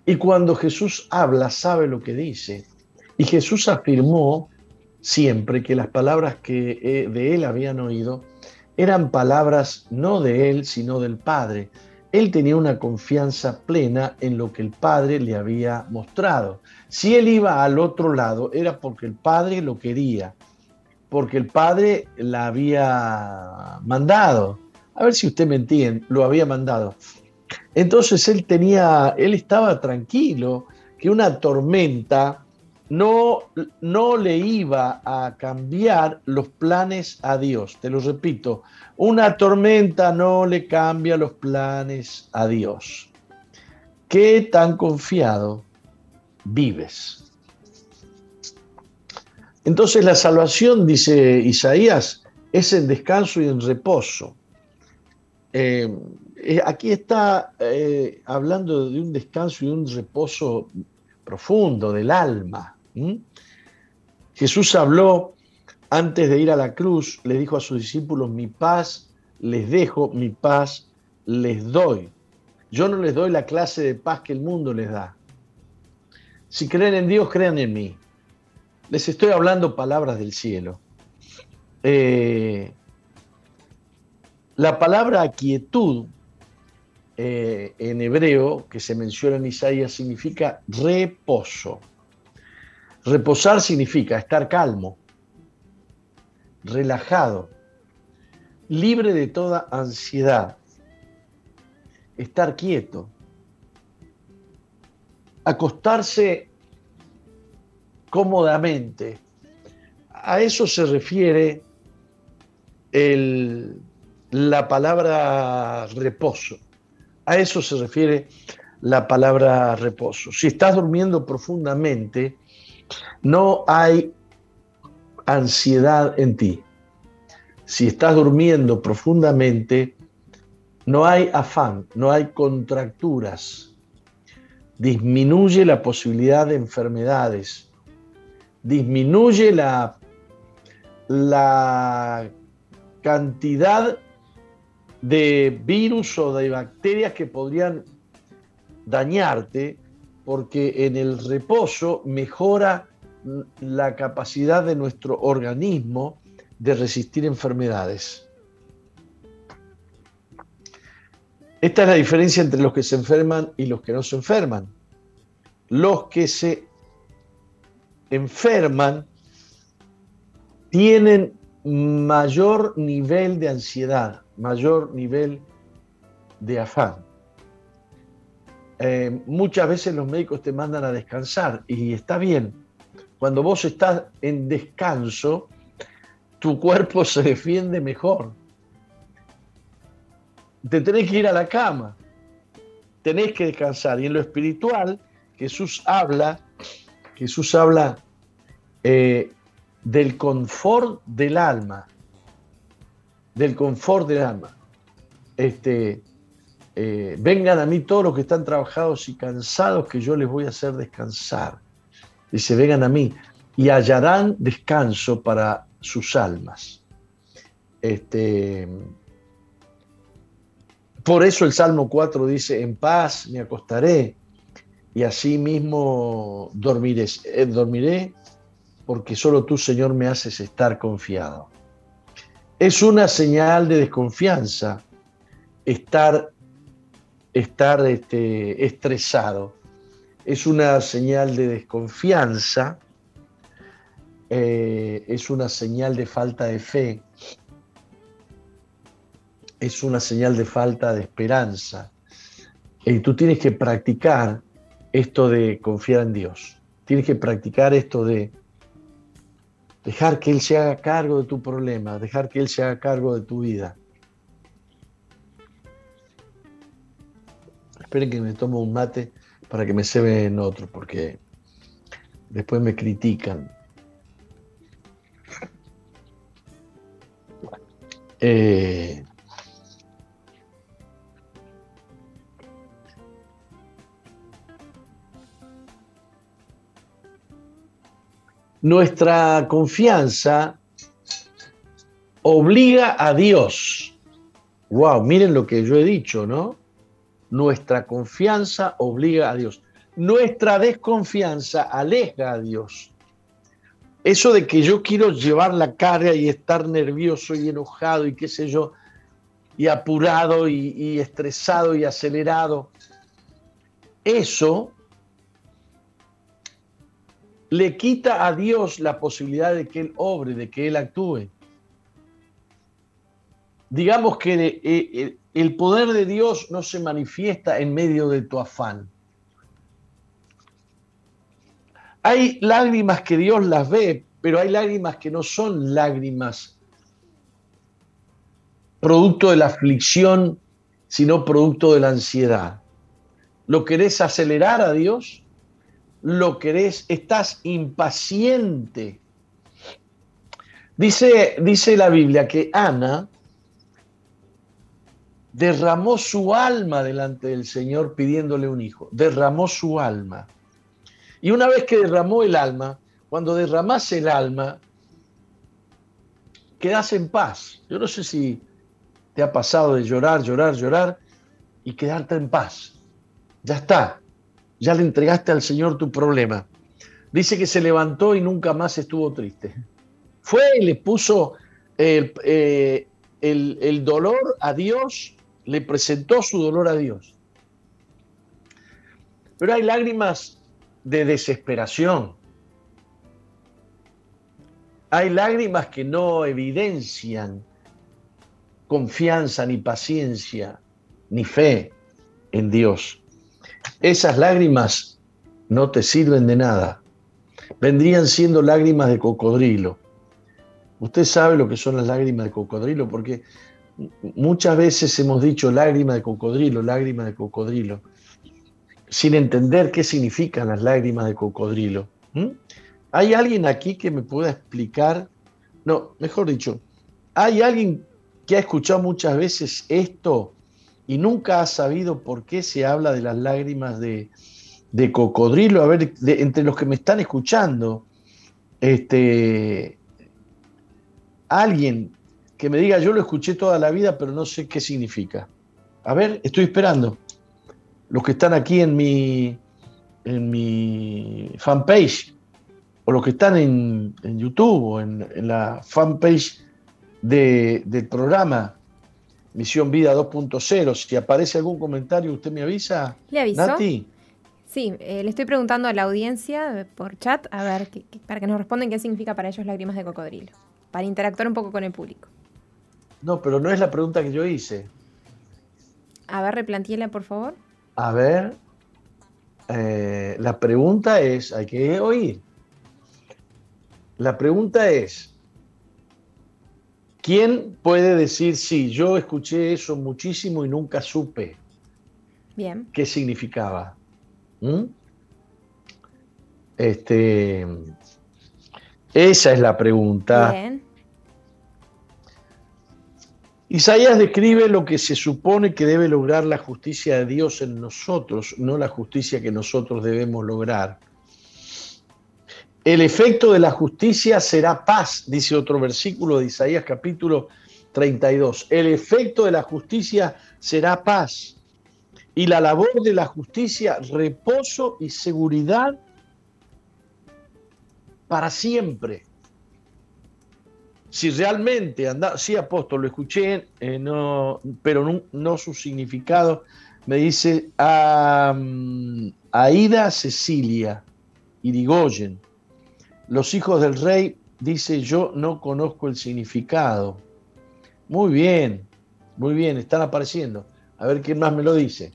Y cuando Jesús habla, sabe lo que dice. Y Jesús afirmó siempre que las palabras que eh, de él habían oído eran palabras no de él, sino del Padre. Él tenía una confianza plena en lo que el Padre le había mostrado. Si él iba al otro lado, era porque el Padre lo quería, porque el Padre la había mandado. A ver si usted me entiende, lo había mandado. Entonces él tenía, él estaba tranquilo que una tormenta no, no le iba a cambiar los planes a Dios. Te lo repito, una tormenta no le cambia los planes a Dios. ¿Qué tan confiado vives? Entonces la salvación, dice Isaías, es en descanso y en reposo. Eh, eh, aquí está eh, hablando de un descanso y un reposo profundo del alma. Jesús habló antes de ir a la cruz, le dijo a sus discípulos, mi paz les dejo, mi paz les doy. Yo no les doy la clase de paz que el mundo les da. Si creen en Dios, crean en mí. Les estoy hablando palabras del cielo. Eh, la palabra quietud eh, en hebreo que se menciona en Isaías significa reposo. Reposar significa estar calmo, relajado, libre de toda ansiedad, estar quieto, acostarse cómodamente. A eso se refiere la palabra reposo. A eso se refiere la palabra reposo. Si estás durmiendo profundamente, no hay ansiedad en ti. Si estás durmiendo profundamente, no hay afán, no hay contracturas, disminuye la posibilidad de enfermedades, disminuye la, la cantidad de virus o de bacterias que podrían dañarte, porque en el reposo mejora la capacidad de nuestro organismo de resistir enfermedades. Esta es la diferencia entre los que se enferman y los que no se enferman. Los que se enferman tienen mayor nivel de ansiedad, mayor nivel de afán. Eh, muchas veces los médicos te mandan a descansar y está bien. Cuando vos estás en descanso, tu cuerpo se defiende mejor te tenés que ir a la cama, tenés que descansar. Y en lo espiritual, Jesús habla, Jesús habla eh, del confort del alma, del confort del alma. Este, eh, vengan a mí todos los que están trabajados y cansados, que yo les voy a hacer descansar. Dice, vengan a mí y hallarán descanso para sus almas. Este, por eso el Salmo 4 dice, en paz me acostaré y así mismo dormiré. Eh, dormiré porque solo tú, Señor, me haces estar confiado. Es una señal de desconfianza estar, estar este, estresado. Es una señal de desconfianza. Eh, es una señal de falta de fe es una señal de falta de esperanza. Y tú tienes que practicar esto de confiar en Dios. Tienes que practicar esto de dejar que Él se haga cargo de tu problema, dejar que Él se haga cargo de tu vida. Esperen que me tomo un mate para que me se en otro, porque después me critican. Eh, nuestra confianza obliga a Dios. Wow, miren lo que yo he dicho, ¿no? Nuestra confianza obliga a Dios. Nuestra desconfianza aleja a Dios. Eso de que yo quiero llevar la carga y estar nervioso y enojado y qué sé yo, y apurado y, estresado y acelerado, eso le quita a Dios la posibilidad de que Él obre, de que Él actúe. Digamos que eh, eh, el poder de Dios no se manifiesta en medio de tu afán. Hay lágrimas que Dios las ve, pero hay lágrimas que no son lágrimas producto de la aflicción, sino producto de la ansiedad. ¿Lo querés acelerar a Dios? Lo querés, estás impaciente. Dice, dice la Biblia que Ana derramó su alma delante del Señor pidiéndole un hijo, derramó su alma. Y una vez que derramó el alma, cuando derramas el alma, quedas en paz. Yo no sé si te ha pasado de llorar, llorar, llorar y quedarte en paz. Ya está, ya le entregaste al Señor tu problema. Dice que se levantó y nunca más estuvo triste. Fue y le puso eh, el, el dolor a Dios, le presentó su dolor a Dios. Pero hay lágrimas de desesperación. Hay lágrimas que no evidencian confianza, ni paciencia, ni fe en Dios. Esas lágrimas no te sirven de nada. Vendrían siendo lágrimas de cocodrilo. Usted sabe lo que son las lágrimas de cocodrilo, porque muchas veces hemos dicho lágrima de cocodrilo, lágrima de cocodrilo, sin entender qué significan las lágrimas de cocodrilo. ¿Hay alguien aquí que me pueda explicar? No, mejor dicho, ¿hay alguien que ha escuchado muchas veces esto y nunca ha sabido por qué se habla de las lágrimas de, de cocodrilo, a ver, entre los que me están escuchando, este, alguien que me diga, yo lo escuché toda la vida, pero no sé qué significa. A ver, estoy esperando. Los que están aquí en mi, en mi fanpage, o los que están en, YouTube, o en, la fanpage del programa Misión Vida 2.0, si aparece algún comentario, ¿usted me avisa? ¿Le avisó? Nati? Sí, eh, le estoy preguntando a la audiencia por chat, a ver, para que nos respondan qué significa para ellos lágrimas de cocodrilo, para interactuar un poco con el público. No, pero no es la pregunta que yo hice. A ver, replantíela, por favor. A ver, eh, la pregunta es, hay que oír. La pregunta es, ¿quién puede decir, sí, yo escuché eso muchísimo y nunca supe? Bien. ¿Qué significaba? ¿Mm? Este, esa es la pregunta. Bien. Isaías describe lo que se supone que debe lograr la justicia de Dios en nosotros, no la justicia que nosotros debemos lograr. El efecto de la justicia será paz, dice otro versículo de Isaías capítulo 32. El efecto de la justicia será paz. Y la labor de la justicia, reposo y seguridad para siempre si realmente anda, sí apóstol, lo escuché, eh, no, pero no, su significado, me dice Aida Cecilia Irigoyen, los hijos del rey, dice yo no conozco el significado. Muy bien, muy bien, están apareciendo. A ver quién más me lo dice.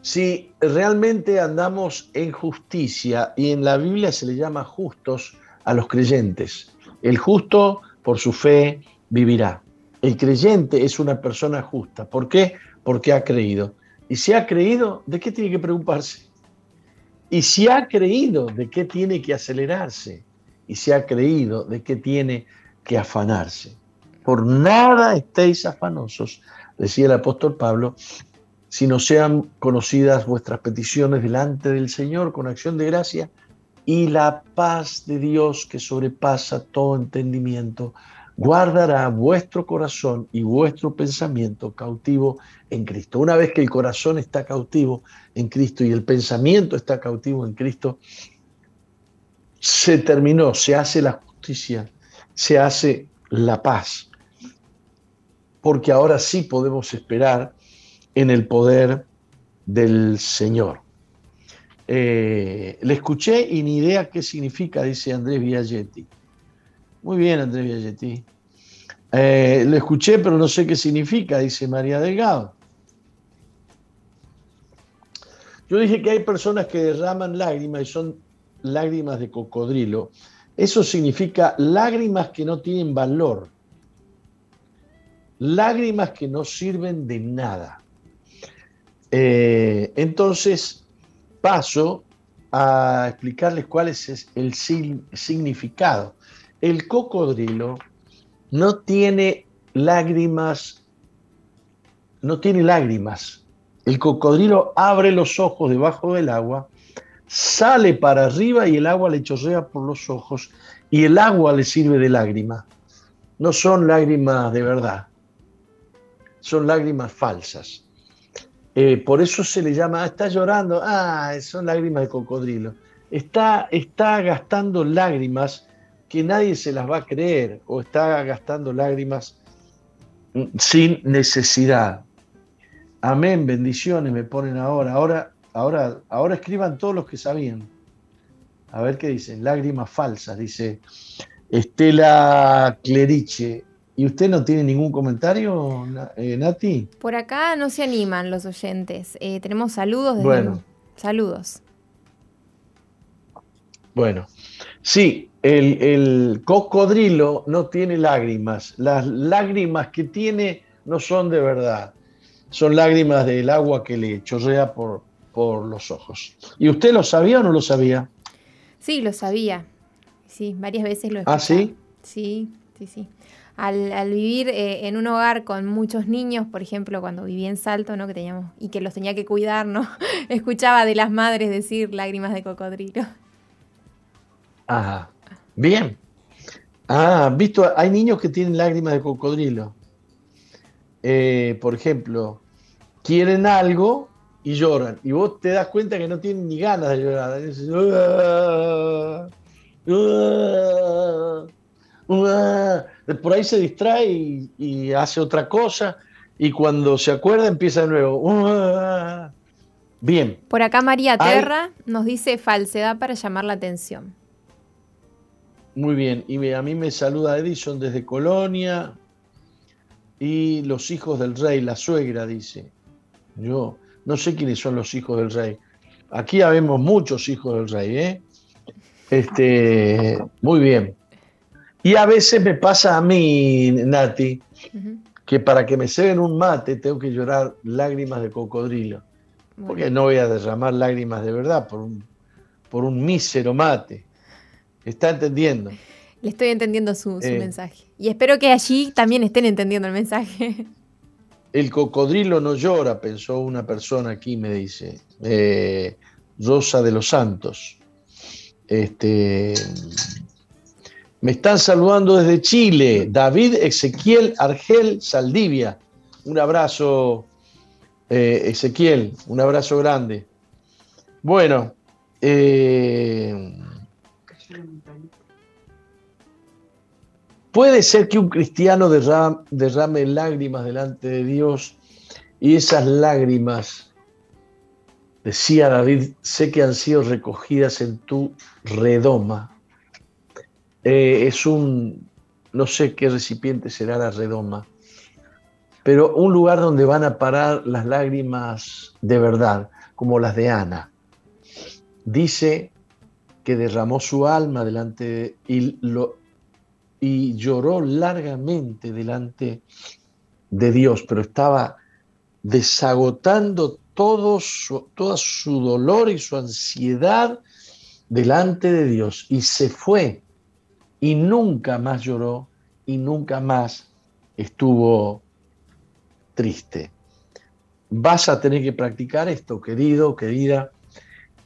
Si realmente andamos en justicia, y en la Biblia se le llama justos, a los creyentes. El justo por su fe vivirá. El creyente es una persona justa. ¿Por qué? Porque ha creído. Y si ha creído, ¿de qué tiene que preocuparse? Y si ha creído, ¿de qué tiene que acelerarse? Y si ha creído, ¿de qué tiene que afanarse? Por nada estéis afanosos, decía el apóstol Pablo, si no sean conocidas vuestras peticiones delante del Señor con acción de gracia y la paz de Dios que sobrepasa todo entendimiento guardará vuestro corazón y vuestro pensamiento cautivo en Cristo. Una vez que el corazón está cautivo en Cristo y el pensamiento está cautivo en Cristo, se terminó, se hace la justicia, se hace la paz. Porque ahora sí podemos esperar en el poder del Señor. Eh, le escuché y ni idea qué significa, dice Andrés Villagetti. Muy bien, Andrés Villagetti. Eh, le escuché, pero no sé qué significa, dice María Delgado. Yo dije que hay personas que derraman lágrimas y son lágrimas de cocodrilo. Eso significa lágrimas que no tienen valor, lágrimas que no sirven de nada. Eh, entonces, paso a explicarles cuál es el significado. El cocodrilo no tiene lágrimas, no tiene lágrimas. El cocodrilo abre los ojos debajo del agua, sale para arriba y el agua le chorrea por los ojos y el agua le sirve de lágrima. No son lágrimas de verdad, son lágrimas falsas. Eh, por eso se le llama, ah, está llorando, ah, son lágrimas de cocodrilo. Está, está gastando lágrimas que nadie se las va a creer o está gastando lágrimas sin necesidad. Amén, bendiciones me ponen ahora. Ahora, ahora, ahora escriban todos los que sabían. A ver qué dicen. Lágrimas falsas, dice Estela Cleriche. ¿Y usted no tiene ningún comentario, eh, Nati? Por acá no se animan los oyentes. Eh, tenemos saludos. Desde bueno. Saludos. Bueno, sí, el, el, cocodrilo no tiene lágrimas. Las lágrimas que tiene no son de verdad. Son lágrimas del agua que le chorrea por, por los ojos. ¿Y usted lo sabía o no lo sabía? Sí, lo sabía. Sí, varias veces lo he ¿Ah, sí? Sí, sí, sí. al, vivir eh, en un hogar con muchos niños, por ejemplo, cuando viví en Salto, ¿no? Que teníamos, y que los tenía que cuidar, ¿no? (laughs) Escuchaba de las madres decir lágrimas de cocodrilo. Ajá. Bien. Ah, visto, hay niños que tienen lágrimas de cocodrilo. Eh, por ejemplo, quieren algo y lloran. Y vos te das cuenta que no tienen ni ganas de llorar. Por ahí se distrae y, hace otra cosa. Y cuando se acuerda empieza de nuevo. Bien. Por acá María Terra nos dice falsedad para llamar la atención. Muy bien. Y a mí me saluda Edison desde Colonia. Y los hijos del rey, la suegra, dice. Yo no sé quiénes son los hijos del rey. Aquí habemos muchos hijos del rey, ¿eh? Este, muy bien. Y a veces me pasa a mí, Nati, que para que me ceben un mate tengo que llorar lágrimas de cocodrilo. Porque no voy a derramar lágrimas de verdad por un, por un mísero mate. ¿Está entendiendo? Le estoy entendiendo su, eh. mensaje. Y espero que allí también estén entendiendo el mensaje. El cocodrilo no llora, pensó una persona aquí, me dice. Eh, Rosa de los Santos. Este, me están saludando desde Chile, David Ezequiel Argel Saldivia. Un abrazo, eh, Ezequiel, un abrazo grande. Bueno, eh, puede ser que un cristiano derrame lágrimas delante de Dios y esas lágrimas Decía David, sé que han sido recogidas en tu redoma. Eh, es un, no sé qué recipiente será la redoma, pero un lugar donde van a parar las lágrimas de verdad, como las de Ana. Dice que derramó su alma delante y, lo, y lloró largamente delante de Dios, pero estaba desagotando todo su, su dolor y su ansiedad delante de Dios y se fue y nunca más lloró y nunca más estuvo triste. Vas a tener que practicar esto, querido, querida,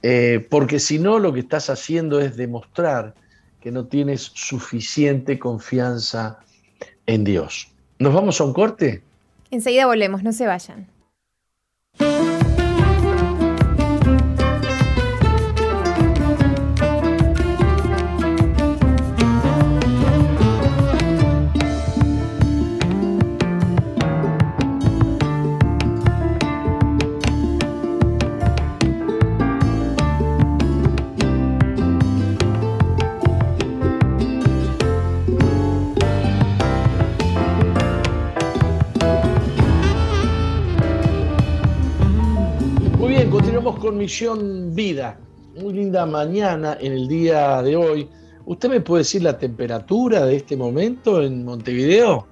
eh, porque si no lo que estás haciendo es demostrar que no tienes suficiente confianza en Dios. ¿Nos vamos a un corte? Enseguida volvemos, no se vayan. Misión Vida. Muy linda mañana en el día de hoy. ¿Usted me puede decir la temperatura de este momento en Montevideo?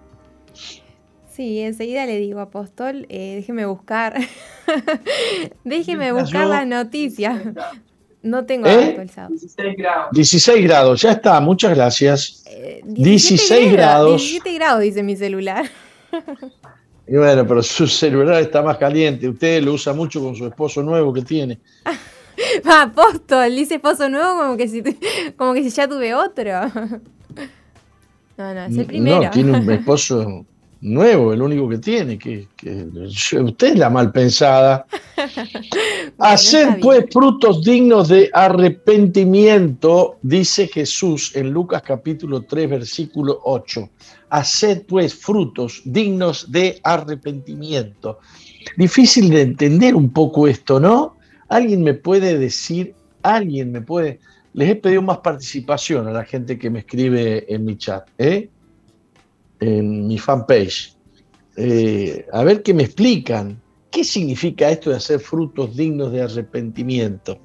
Sí, enseguida le digo, Apóstol, eh, déjeme buscar. (laughs) déjeme buscar las noticias. No tengo ¿Eh? actualizado. 16 grados. 16 grados, ya está, muchas gracias. 16 eh, grados. 17 grados, dice mi celular. (laughs) Y bueno, pero su celular está más caliente. Usted lo usa mucho con su esposo nuevo que tiene. (laughs) Apóstol, dice esposo nuevo como que si, como que si ya tuve otro. No, no, es el primero. No, tiene un (laughs) esposo nuevo, el único que tiene. Que, usted es la mal pensada. (laughs) Hacer pues frutos dignos de arrepentimiento, dice Jesús en Lucas capítulo 3, versículo 8 haced pues frutos dignos de arrepentimiento. Difícil de entender un poco esto, ¿no? Alguien me puede decir, alguien me puede... Les he pedido más participación a la gente que me escribe en mi chat, ¿eh? en mi fanpage. Eh, a ver qué me explican. ¿Qué significa esto de hacer frutos dignos de arrepentimiento?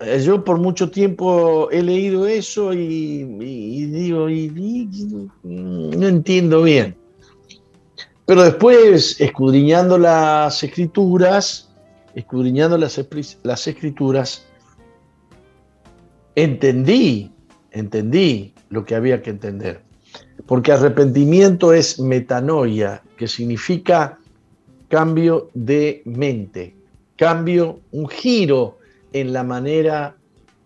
Eh, yo por mucho tiempo he leído eso y, digo, no entiendo bien. Pero después, escudriñando las escrituras, escudriñando las, las escrituras, entendí, entendí lo que había que entender. Porque arrepentimiento es metanoia, que significa cambio de mente, cambio, un giro en la manera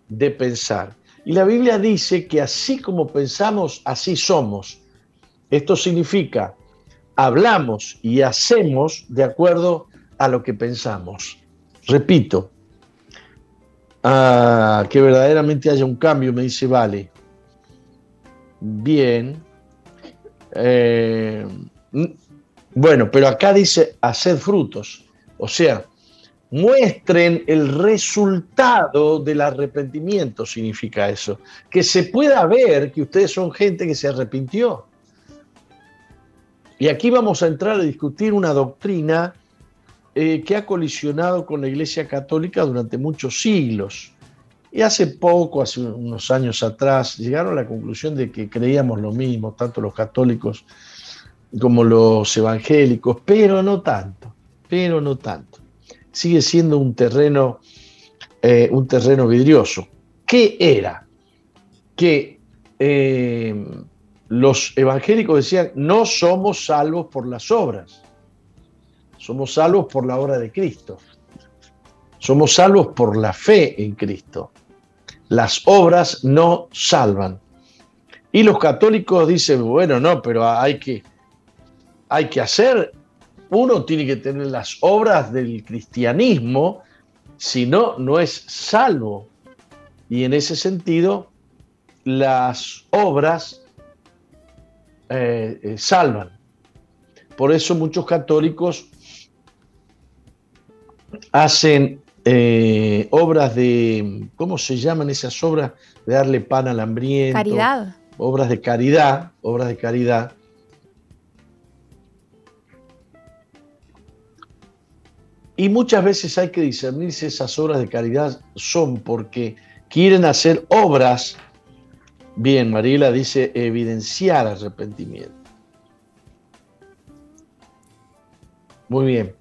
de pensar. Y la Biblia dice que así como pensamos, así somos. Esto significa, hablamos y hacemos de acuerdo a lo que pensamos. Repito, ah, que verdaderamente haya un cambio, me dice, vale. Bien. Eh, bueno, pero acá dice hacer frutos. O sea, muestren el resultado del arrepentimiento, significa eso. Que se pueda ver que ustedes son gente que se arrepintió. Y aquí vamos a entrar a discutir una doctrina eh, que ha colisionado con la Iglesia Católica durante muchos siglos. Y hace poco, hace unos años atrás, llegaron a la conclusión de que creíamos lo mismo, tanto los católicos como los evangélicos, pero no tanto, pero no tanto. Sigue siendo un terreno, eh, un terreno vidrioso. ¿Qué era? Que eh, los evangélicos decían, no somos salvos por las obras. Somos salvos por la obra de Cristo. Somos salvos por la fe en Cristo. Las obras no salvan. Y los católicos dicen, bueno, no, pero hay que, hay que hacer, uno tiene que tener las obras del cristianismo, si no, no es salvo. Y en ese sentido, las obras eh, eh, salvan. Por eso muchos católicos hacen eh, obras de, ¿cómo se llaman esas obras? De darle pan al hambriento. Caridad. Obras de caridad, obras de caridad. Y muchas veces hay que discernir si esas obras de caridad son porque quieren hacer obras, bien, Mariela dice, evidenciar arrepentimiento. Muy bien.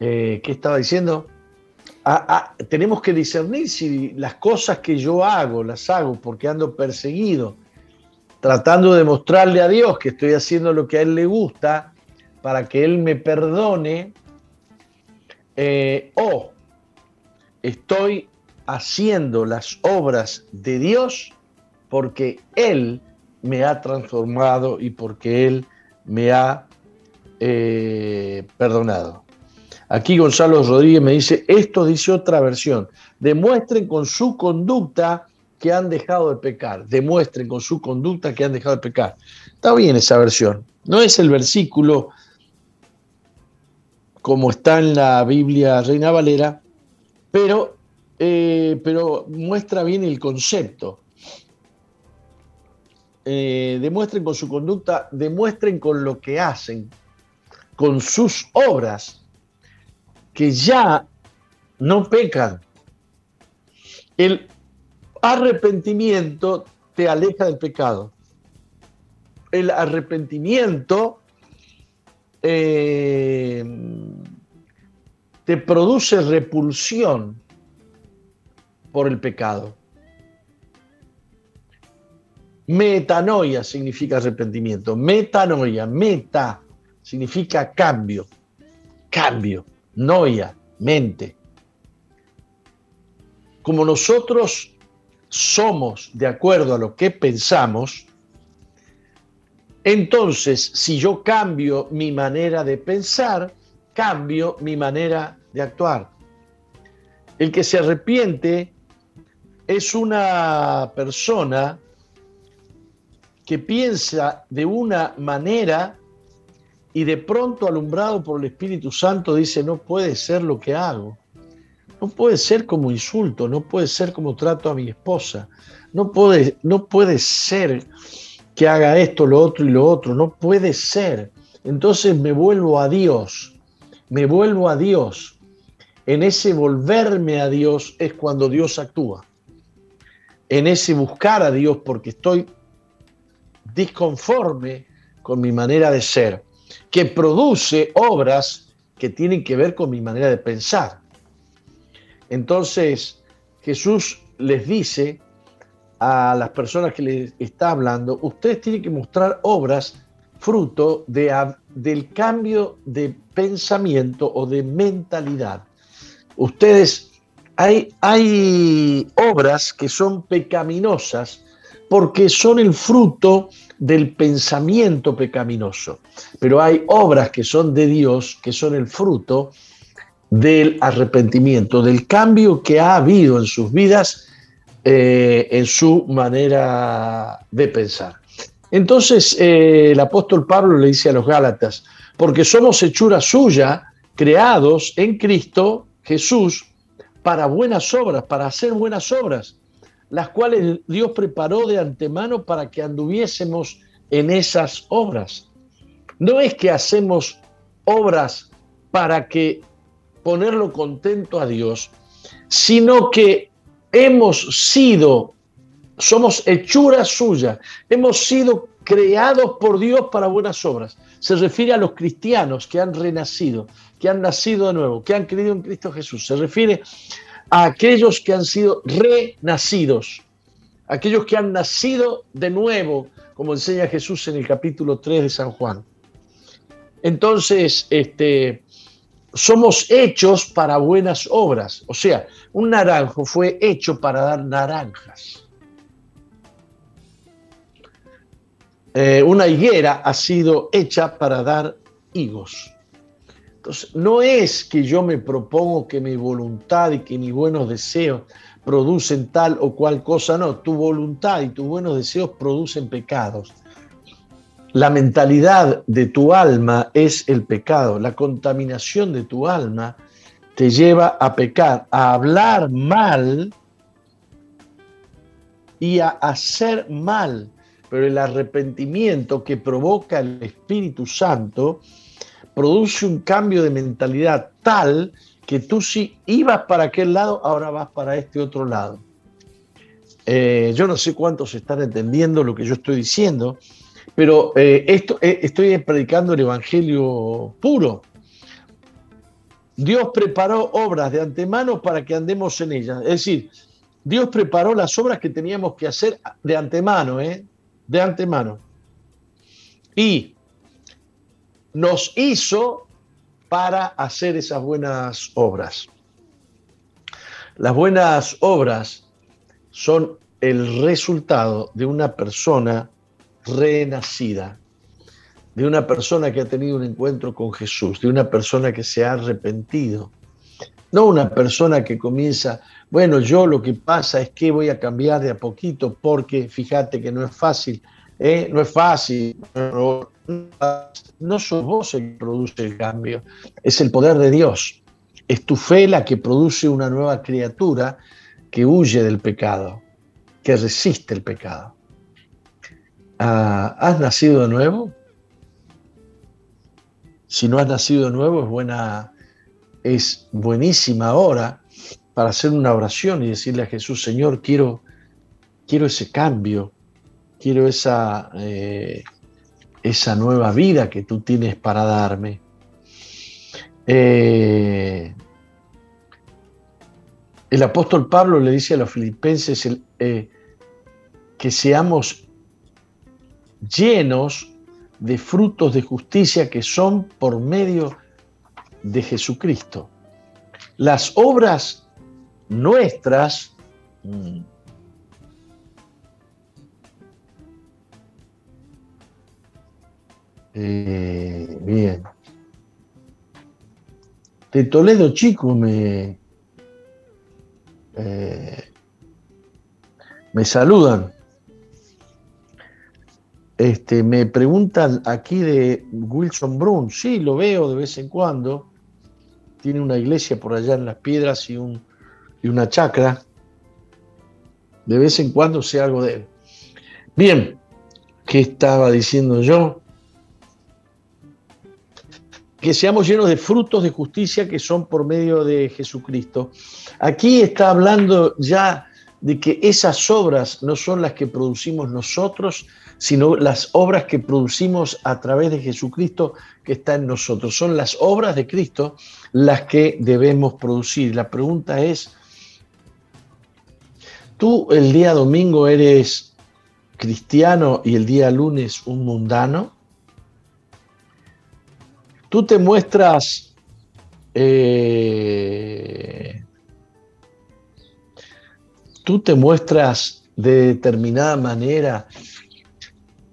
Eh, ¿qué estaba diciendo? Ah, ah, tenemos que discernir si las cosas que yo hago las hago porque ando perseguido, tratando de mostrarle a Dios que estoy haciendo lo que a Él le gusta para que Él me perdone, eh, o estoy haciendo las obras de Dios porque Él me ha transformado y porque Él me ha eh, perdonado. Aquí Gonzalo Rodríguez me dice, esto dice otra versión, demuestren con su conducta que han dejado de pecar, demuestren con su conducta que han dejado de pecar. Está bien esa versión, no es el versículo como está en la Biblia Reina Valera, pero, eh, pero muestra bien el concepto. Eh, demuestren con su conducta, demuestren con lo que hacen, con sus obras, que ya no pecan. El arrepentimiento te aleja del pecado. El arrepentimiento eh, te produce repulsión por el pecado. Metanoia significa arrepentimiento. Metanoia, meta, significa cambio. Cambio noia, mente. Como nosotros somos de acuerdo a lo que pensamos, entonces si yo cambio mi manera de pensar, cambio mi manera de actuar. El que se arrepiente es una persona que piensa de una manera y de pronto alumbrado por el Espíritu Santo dice, no puede ser lo que hago, no puede ser como insulto, no puede ser como trato a mi esposa, no puede, no puede ser que haga esto, lo otro y lo otro, no puede ser. Entonces me vuelvo a Dios, me vuelvo a Dios. En ese volverme a Dios es cuando Dios actúa. En ese buscar a Dios porque estoy disconforme con mi manera de ser que produce obras que tienen que ver con mi manera de pensar. Entonces Jesús les dice, a las personas que les está hablando, ustedes tienen que mostrar obras fruto de, del cambio de pensamiento o de mentalidad. Ustedes, hay, hay obras que son pecaminosas porque son el fruto del pensamiento pecaminoso, pero hay obras que son de Dios, que son el fruto del arrepentimiento, del cambio que ha habido en sus vidas, eh, en su manera de pensar. Entonces eh, el apóstol Pablo le dice a los Gálatas, porque somos hechura suya, creados en Cristo Jesús, para buenas obras, para hacer buenas obras, las cuales Dios preparó de antemano para que anduviésemos en esas obras. No es que hacemos obras para que ponerlo contento a Dios, sino que hemos sido, somos hechura suya, hemos sido creados por Dios para buenas obras. Se refiere a los cristianos que han renacido, que han nacido de nuevo, que han creído en Cristo Jesús. Se refiere a aquellos que han sido renacidos, aquellos que han nacido de nuevo, como enseña Jesús en el capítulo 3 de San Juan. Entonces, este, somos hechos para buenas obras. O sea, un naranjo fue hecho para dar naranjas. Eh, una higuera ha sido hecha para dar higos. Entonces, no es que yo me propongo que mi voluntad y que mis buenos deseos producen tal o cual cosa, no, tu voluntad y tus buenos deseos producen pecados. La mentalidad de tu alma es el pecado. La contaminación de tu alma te lleva a pecar, a hablar mal y a hacer mal. Pero el arrepentimiento que provoca el Espíritu Santo produce un cambio de mentalidad tal que tú si ibas para aquel lado, ahora vas para este otro lado. Eh, yo no sé cuántos están entendiendo lo que yo estoy diciendo, pero eh, esto, eh, estoy predicando el Evangelio puro. Dios preparó obras de antemano para que andemos en ellas. Es decir, Dios preparó las obras que teníamos que hacer de antemano, ¿eh? De antemano. Y nos hizo para hacer esas buenas obras. Las buenas obras son el resultado de una persona renacida, de una persona que ha tenido un encuentro con Jesús, de una persona que se ha arrepentido, no una persona que comienza, bueno, yo lo que pasa es que voy a cambiar de a poquito porque fíjate que no es fácil, ¿eh? no es fácil, no sos vos el que produce el cambio, es el poder de Dios, es tu fe la que produce una nueva criatura que huye del pecado, que resiste el pecado. Ah, ¿Has nacido de nuevo? Si no has nacido de nuevo, es buena, es buenísima hora para hacer una oración y decirle a Jesús, Señor, quiero, quiero ese cambio, quiero esa, eh, esa nueva vida que tú tienes para darme. Eh, el apóstol Pablo le dice a los filipenses eh, que seamos llenos de frutos de justicia que son por medio de Jesucristo. Las obras nuestras mm, eh, bien. De Toledo Chico me, eh, me saludan. Este, me preguntan aquí de Wilson Brun. Sí, lo veo de vez en cuando. Tiene una iglesia por allá en las piedras y, un, y una chacra. De vez en cuando sé algo de él. Bien, ¿qué estaba diciendo yo? Que seamos llenos de frutos de justicia que son por medio de Jesucristo. Aquí está hablando ya de que esas obras no son las que producimos nosotros, sino las obras que producimos a través de Jesucristo que está en nosotros. Son las obras de Cristo las que debemos producir. La pregunta es, tú el día domingo eres cristiano y el día lunes un mundano. Tú te muestras eh, tú te muestras de determinada manera.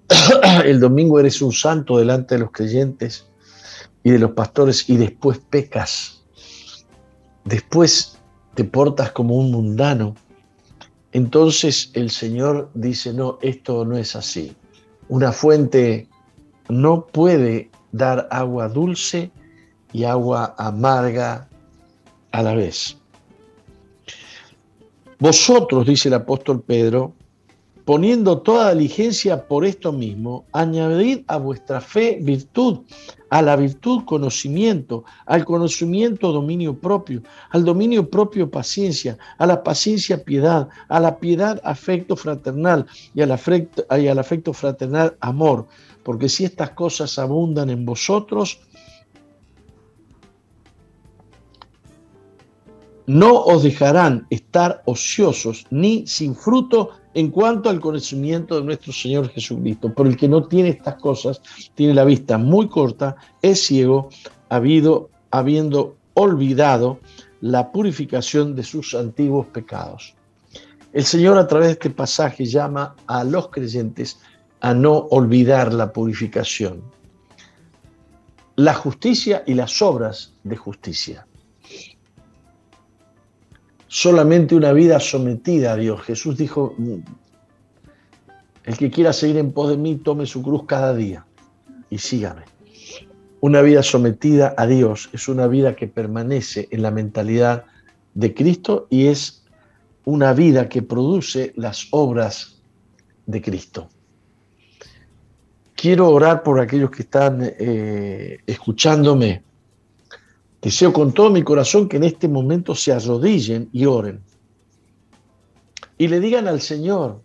(coughs) El domingo eres un santo delante de los creyentes y de los pastores y después pecas. Después te portas como un mundano. Entonces el Señor dice, no, esto no es así. Una fuente no puede dar agua dulce y agua amarga a la vez. Vosotros, dice el apóstol Pedro, poniendo toda diligencia por esto mismo, añadid a vuestra fe virtud, a la virtud conocimiento, al conocimiento dominio propio, al dominio propio paciencia, a la paciencia piedad, a la piedad afecto fraternal y al afecto, y al afecto fraternal amor, porque si estas cosas abundan en vosotros, no os dejarán estar ociosos ni sin fruto en cuanto al conocimiento de nuestro Señor Jesucristo. Por el que no tiene estas cosas, tiene la vista muy corta, es ciego, habido, habiendo olvidado la purificación de sus antiguos pecados. El Señor a través de este pasaje llama a los creyentes a no olvidar la purificación, la justicia y las obras de justicia solamente una vida sometida a Dios. Jesús dijo, el que quiera seguir en pos de mí, tome su cruz cada día y sígame. Una vida sometida a Dios es una vida que permanece en la mentalidad de Cristo y es una vida que produce las obras de Cristo. Quiero orar por aquellos que están eh, escuchándome Deseo con todo mi corazón que en este momento se arrodillen y oren. Y le digan al Señor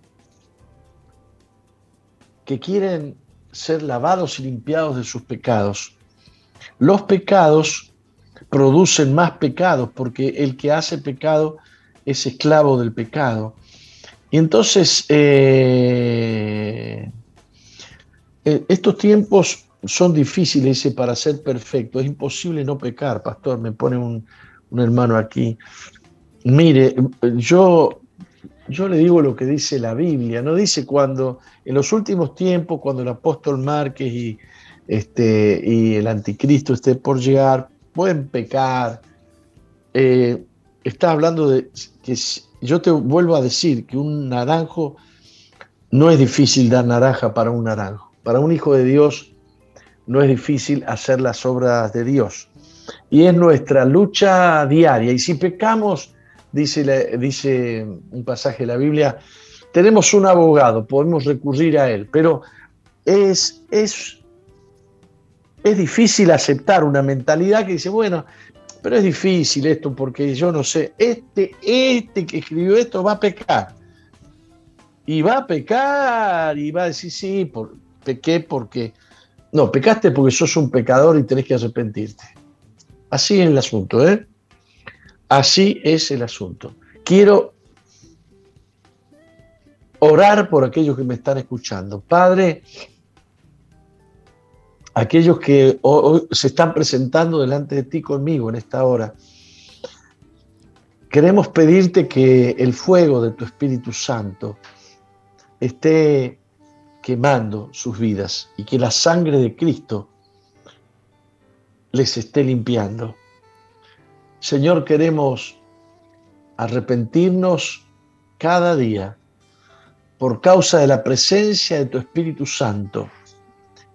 que quieren ser lavados y limpiados de sus pecados. Los pecados producen más pecados porque el que hace pecado es esclavo del pecado. Y entonces, eh, eh, estos tiempos son difíciles para ser perfecto. Es imposible no pecar, pastor, me pone un, hermano aquí. Mire, yo, yo le digo lo que dice la Biblia, no dice cuando, en los últimos tiempos, cuando el apóstol Márquez y, este, y el anticristo esté por llegar, pueden pecar. Eh, está hablando de que yo te vuelvo a decir que un naranjo no es difícil dar naranja para un naranjo. Para un hijo de Dios no es difícil hacer las obras de Dios. Y es nuestra lucha diaria. Y si pecamos, dice, dice un pasaje de la Biblia, tenemos un abogado, podemos recurrir a él, pero es, es, es difícil aceptar una mentalidad que dice, bueno, pero es difícil esto porque yo no sé, este, este que escribió esto va a pecar. Y va a pecar y va a decir, sí, por, pequé porque no, pecaste porque sos un pecador y tenés que arrepentirte. Así es el asunto, ¿eh? Así es el asunto. Quiero orar por aquellos que me están escuchando. Padre, aquellos que hoy se están presentando delante de ti conmigo en esta hora, queremos pedirte que el fuego de tu Espíritu Santo esté quemando sus vidas y que la sangre de Cristo les esté limpiando. Señor, queremos arrepentirnos cada día por causa de la presencia de tu Espíritu Santo,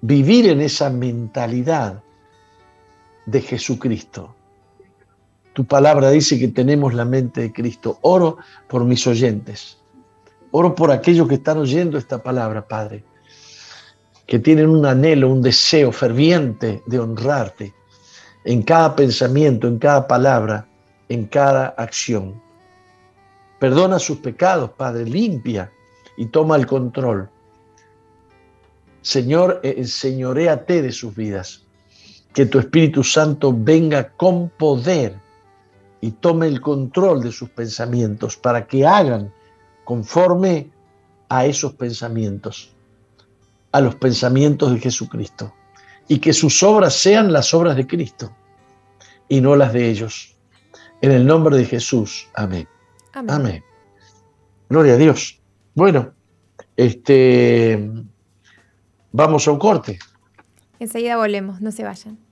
vivir en esa mentalidad de Jesucristo. Tu palabra dice que tenemos la mente de Cristo. Oro por mis oyentes Oro por aquellos que están oyendo esta palabra, Padre, que tienen un anhelo, un deseo ferviente de honrarte en cada pensamiento, en cada palabra, en cada acción. Perdona sus pecados, Padre, limpia y toma el control. Señor, eh, enseñoreate de sus vidas. Que tu Espíritu Santo venga con poder y tome el control de sus pensamientos para que hagan conforme a esos pensamientos, a los pensamientos de Jesucristo, y que sus obras sean las obras de Cristo y no las de ellos. En el nombre de Jesús. Amén. Amén. Gloria a Dios. Bueno, este vamos a un corte. Enseguida volvemos, no se vayan.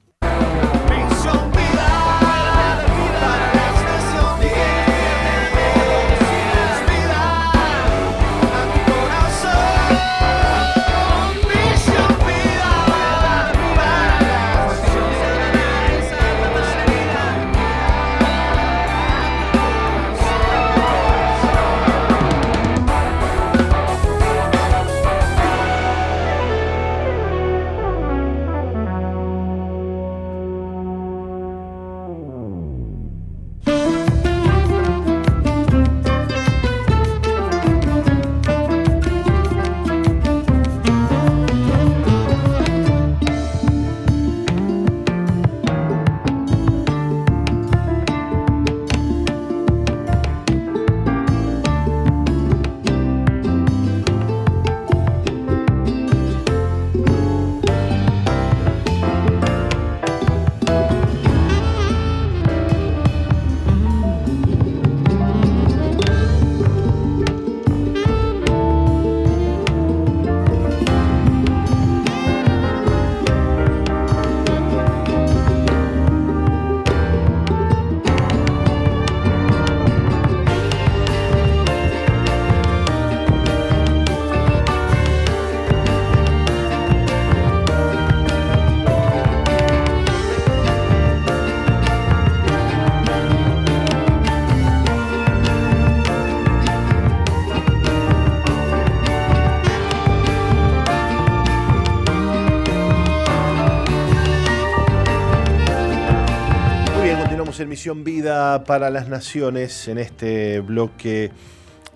Misión Vida para las Naciones en este bloque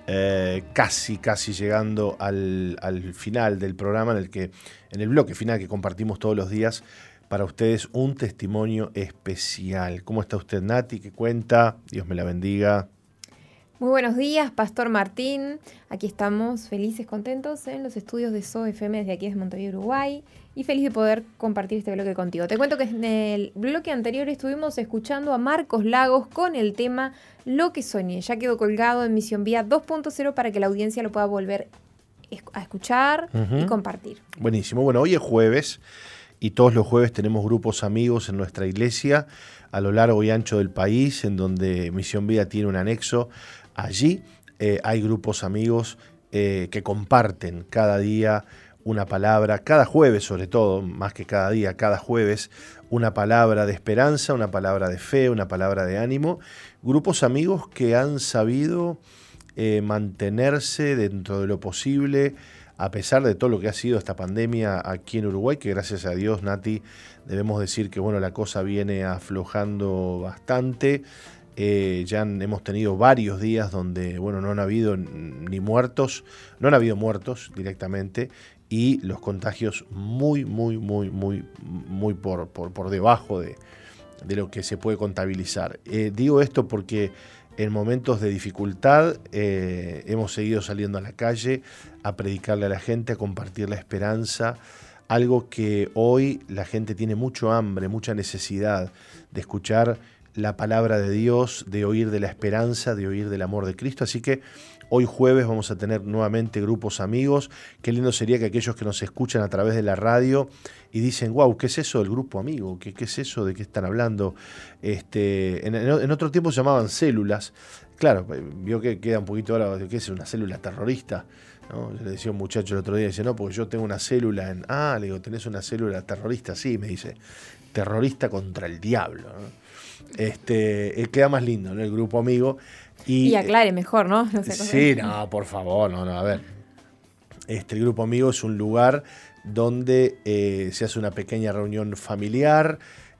eh, casi, casi llegando al, final del programa, en el que, en el bloque final que compartimos todos los días, para ustedes un testimonio especial. ¿Cómo está usted, Nati? ¿Qué cuenta? Dios me la bendiga. Muy buenos días, Pastor Martín. Aquí estamos felices, contentos en los estudios de SOFM desde aquí desde Montevideo, Uruguay y feliz de poder compartir este bloque contigo. Te cuento que en el bloque anterior estuvimos escuchando a Marcos Lagos con el tema Lo que soñé. Ya quedó colgado en Misión Vía 2.0 para que la audiencia lo pueda volver a escuchar y compartir. Buenísimo. Bueno, hoy es jueves y todos los jueves tenemos grupos amigos en nuestra iglesia a lo largo y ancho del país, en donde Misión Vida tiene un anexo. Allí eh, hay grupos amigos eh, que comparten cada día una palabra, cada jueves sobre todo, más que cada día, cada jueves, una palabra de esperanza, una palabra de fe, una palabra de ánimo. Grupos amigos que han sabido eh, mantenerse dentro de lo posible, a pesar de todo lo que ha sido esta pandemia aquí en Uruguay, que gracias a Dios, Nati, debemos decir que bueno, la cosa viene aflojando bastante. Eh, ya hemos tenido varios días donde bueno, no han habido ni muertos, no han habido muertos directamente, y los contagios muy, muy, muy, muy, muy por, por, debajo de, lo que se puede contabilizar. Eh, digo esto porque en momentos de dificultad eh, hemos seguido saliendo a la calle a predicarle a la gente, a compartir la esperanza, algo que hoy la gente tiene mucho hambre, mucha necesidad de escuchar la palabra de Dios, de oír de la esperanza, de oír del amor de Cristo. Así que Hoy jueves vamos a tener nuevamente grupos amigos. Qué lindo sería que aquellos que nos escuchan a través de la radio y dicen, wow, ¿qué es eso del grupo amigo? ¿Qué, es eso? ¿De qué están hablando? Este, en, otro tiempo se llamaban células. Claro, eh, vio que queda un poquito ahora, ¿qué es una célula terrorista? ¿no? le decía a un muchacho el otro día, dice, no, porque yo tengo una célula en... Ah, le digo, ¿tenés una célula terrorista? Sí, me dice, terrorista contra el diablo. Este, eh, queda más lindo, ¿no? El grupo amigo. Y, aclare mejor, ¿no? (laughs) sí, no, por favor, no, no, a ver. Este, el grupo amigo es un lugar donde eh, se hace una pequeña reunión familiar,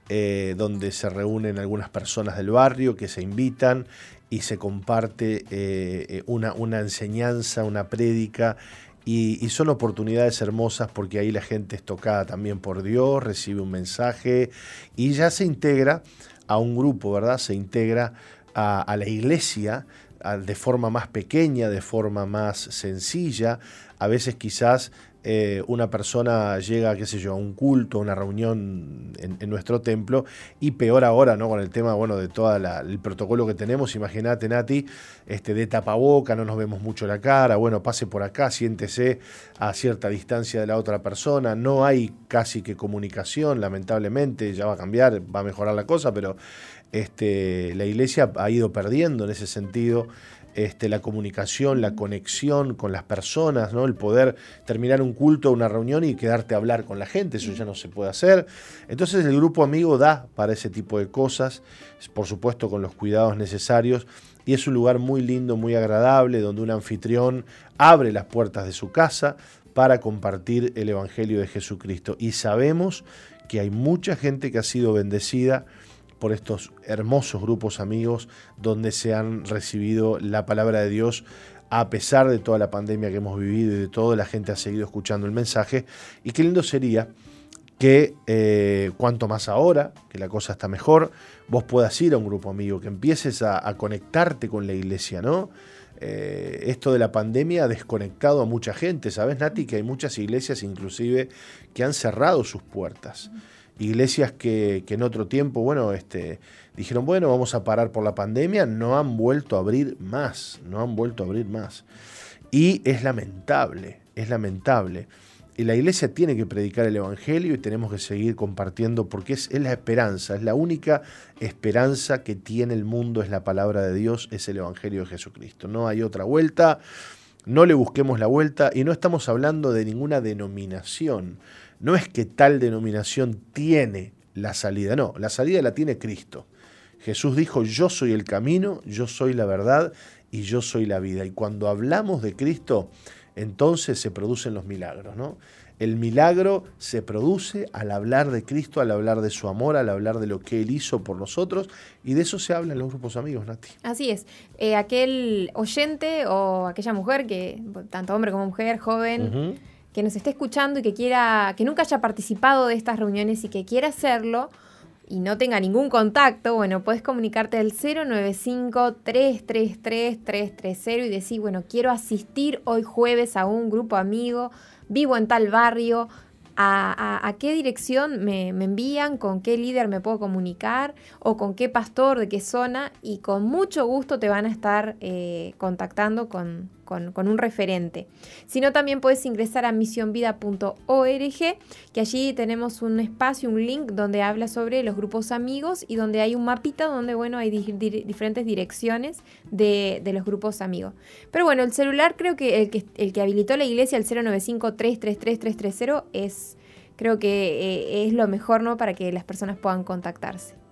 eh, donde se reúnen algunas personas del barrio que se invitan y se comparte eh, una, una, enseñanza, una prédica. Y, y, son oportunidades hermosas porque ahí la gente es tocada también por Dios, recibe un mensaje y ya se integra a un grupo, ¿verdad? Se integra a, la iglesia de forma más pequeña, de forma más sencilla. A veces quizás eh, una persona llega, qué sé yo, a un culto, a una reunión en, nuestro templo, y peor ahora, ¿no? Con el tema, bueno, de todo el protocolo que tenemos, imagínate, Nati, este, de tapaboca, no nos vemos mucho la cara, bueno, pase por acá, siéntese a cierta distancia de la otra persona, no hay casi que comunicación, lamentablemente, ya va a cambiar, va a mejorar la cosa, pero este, la iglesia ha ido perdiendo en ese sentido este, la comunicación, la conexión con las personas, ¿no? el poder terminar un culto, una reunión y quedarte a hablar con la gente, eso ya no se puede hacer. Entonces el grupo amigo da para ese tipo de cosas, por supuesto con los cuidados necesarios, y es un lugar muy lindo, muy agradable, donde un anfitrión abre las puertas de su casa para compartir el Evangelio de Jesucristo. Y sabemos que hay mucha gente que ha sido bendecida por estos hermosos grupos amigos donde se han recibido la palabra de Dios a pesar de toda la pandemia que hemos vivido y de todo, la gente ha seguido escuchando el mensaje. Y qué lindo sería que eh, cuanto más ahora, que la cosa está mejor, vos puedas ir a un grupo amigo, que empieces a, conectarte con la iglesia, ¿no? Eh, esto de la pandemia ha desconectado a mucha gente, ¿sabes, Nati? Que hay muchas iglesias inclusive que han cerrado sus puertas iglesias que, en otro tiempo, bueno, este, dijeron, bueno, vamos a parar por la pandemia, no han vuelto a abrir más, no han vuelto a abrir más. Y es lamentable, es lamentable. Y la iglesia tiene que predicar el Evangelio y tenemos que seguir compartiendo porque es, es, la esperanza, es la única esperanza que tiene el mundo, es la palabra de Dios, es el Evangelio de Jesucristo. No hay otra vuelta, no le busquemos la vuelta y no estamos hablando de ninguna denominación no es que tal denominación tiene la salida, no, la salida la tiene Cristo. Jesús dijo, yo soy el camino, yo soy la verdad y yo soy la vida. Y cuando hablamos de Cristo, entonces se producen los milagros, ¿no? El milagro se produce al hablar de Cristo, al hablar de su amor, al hablar de lo que Él hizo por nosotros, y de eso se habla en los grupos amigos, Nati. Así es. Eh, aquel oyente o aquella mujer, que tanto hombre como mujer, joven, que nos esté escuchando y que quiera, que nunca haya participado de estas reuniones y que quiera hacerlo y no tenga ningún contacto, bueno, puedes comunicarte al 095-333-330 y decir, bueno, quiero asistir hoy jueves a un grupo amigo, vivo en tal barrio, a, qué dirección me, envían, con qué líder me puedo comunicar o con qué pastor, de qué zona y con mucho gusto te van a estar eh, contactando con, con, un referente. Si no, también puedes ingresar a misionvida.org, que allí tenemos un espacio, un link donde habla sobre los grupos amigos y donde hay un mapita donde, bueno, hay diferentes direcciones de, los grupos amigos. Pero bueno, el celular creo que el que, el que habilitó la iglesia, el 095-333-330, es, creo que eh, es lo mejor, ¿no? Para que las personas puedan contactarse.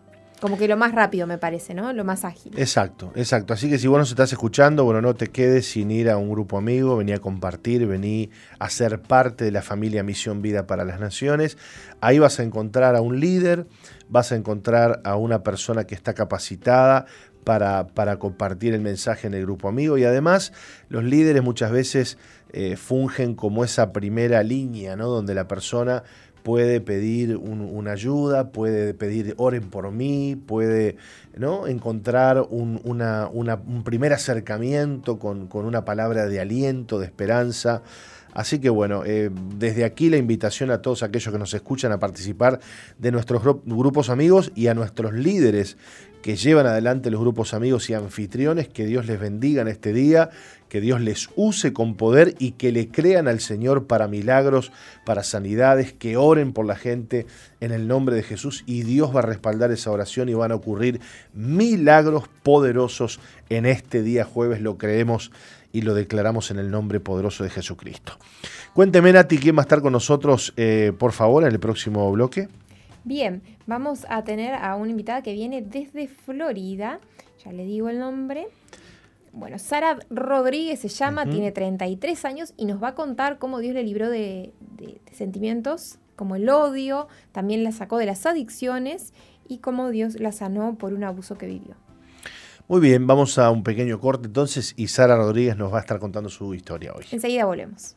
Como que lo más rápido me parece, ¿no? Lo más ágil. Exacto, exacto. Así que si vos nos estás escuchando, bueno, no te quedes sin ir a un grupo amigo, vení a compartir, vení a ser parte de la familia Misión Vida para las Naciones. Ahí vas a encontrar a un líder, vas a encontrar a una persona que está capacitada para, para, compartir el mensaje en el grupo amigo y además los líderes muchas veces eh, fungen como esa primera línea, ¿no? Donde la persona puede pedir una ayuda, puede pedir oren por mí, puede ¿no? encontrar un, primer acercamiento con, una palabra de aliento, de esperanza. Así que bueno, eh, desde aquí la invitación a todos aquellos que nos escuchan a participar de nuestros grupos amigos y a nuestros líderes que llevan adelante los grupos amigos y anfitriones, que Dios les bendiga en este día, que Dios les use con poder y que le crean al Señor para milagros, para sanidades, que oren por la gente en el nombre de Jesús y Dios va a respaldar esa oración y van a ocurrir milagros poderosos en este día jueves, lo creemos y lo declaramos en el nombre poderoso de Jesucristo. Cuénteme, Nati, ¿quién va a estar con nosotros, eh, por favor, en el próximo bloque? Bien, vamos a tener a una invitada que viene desde Florida, ya le digo el nombre. Bueno, Sara Rodríguez se llama, tiene 33 años y nos va a contar cómo Dios le libró de, sentimientos como el odio, también la sacó de las adicciones y cómo Dios la sanó por un abuso que vivió. Muy bien, vamos a un pequeño corte entonces y Sara Rodríguez nos va a estar contando su historia hoy. Enseguida volvemos.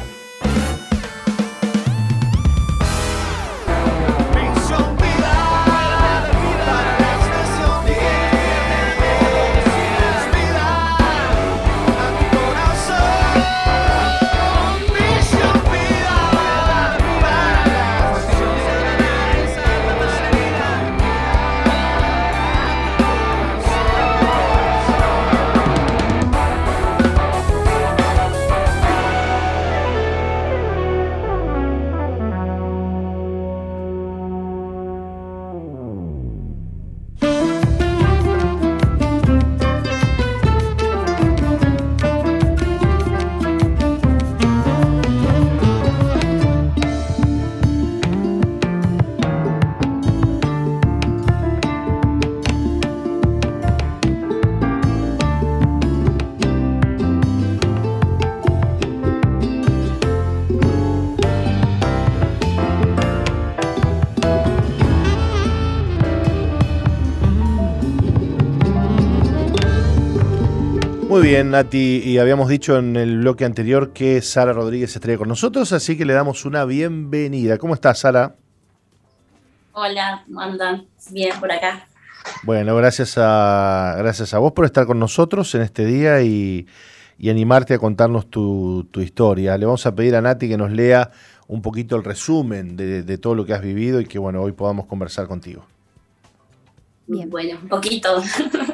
Bien, Nati, y habíamos dicho en el bloque anterior que Sara Rodríguez estaría con nosotros, así que le damos una bienvenida. ¿Cómo estás, Sara? Hola, andan bien por acá. Bueno, gracias a, gracias a vos por estar con nosotros en este día y, animarte a contarnos tu, historia. Le vamos a pedir a Nati que nos lea un poquito el resumen de, de todo lo que has vivido y que bueno, hoy podamos conversar contigo. Bien. Bueno, un poquito. (laughs)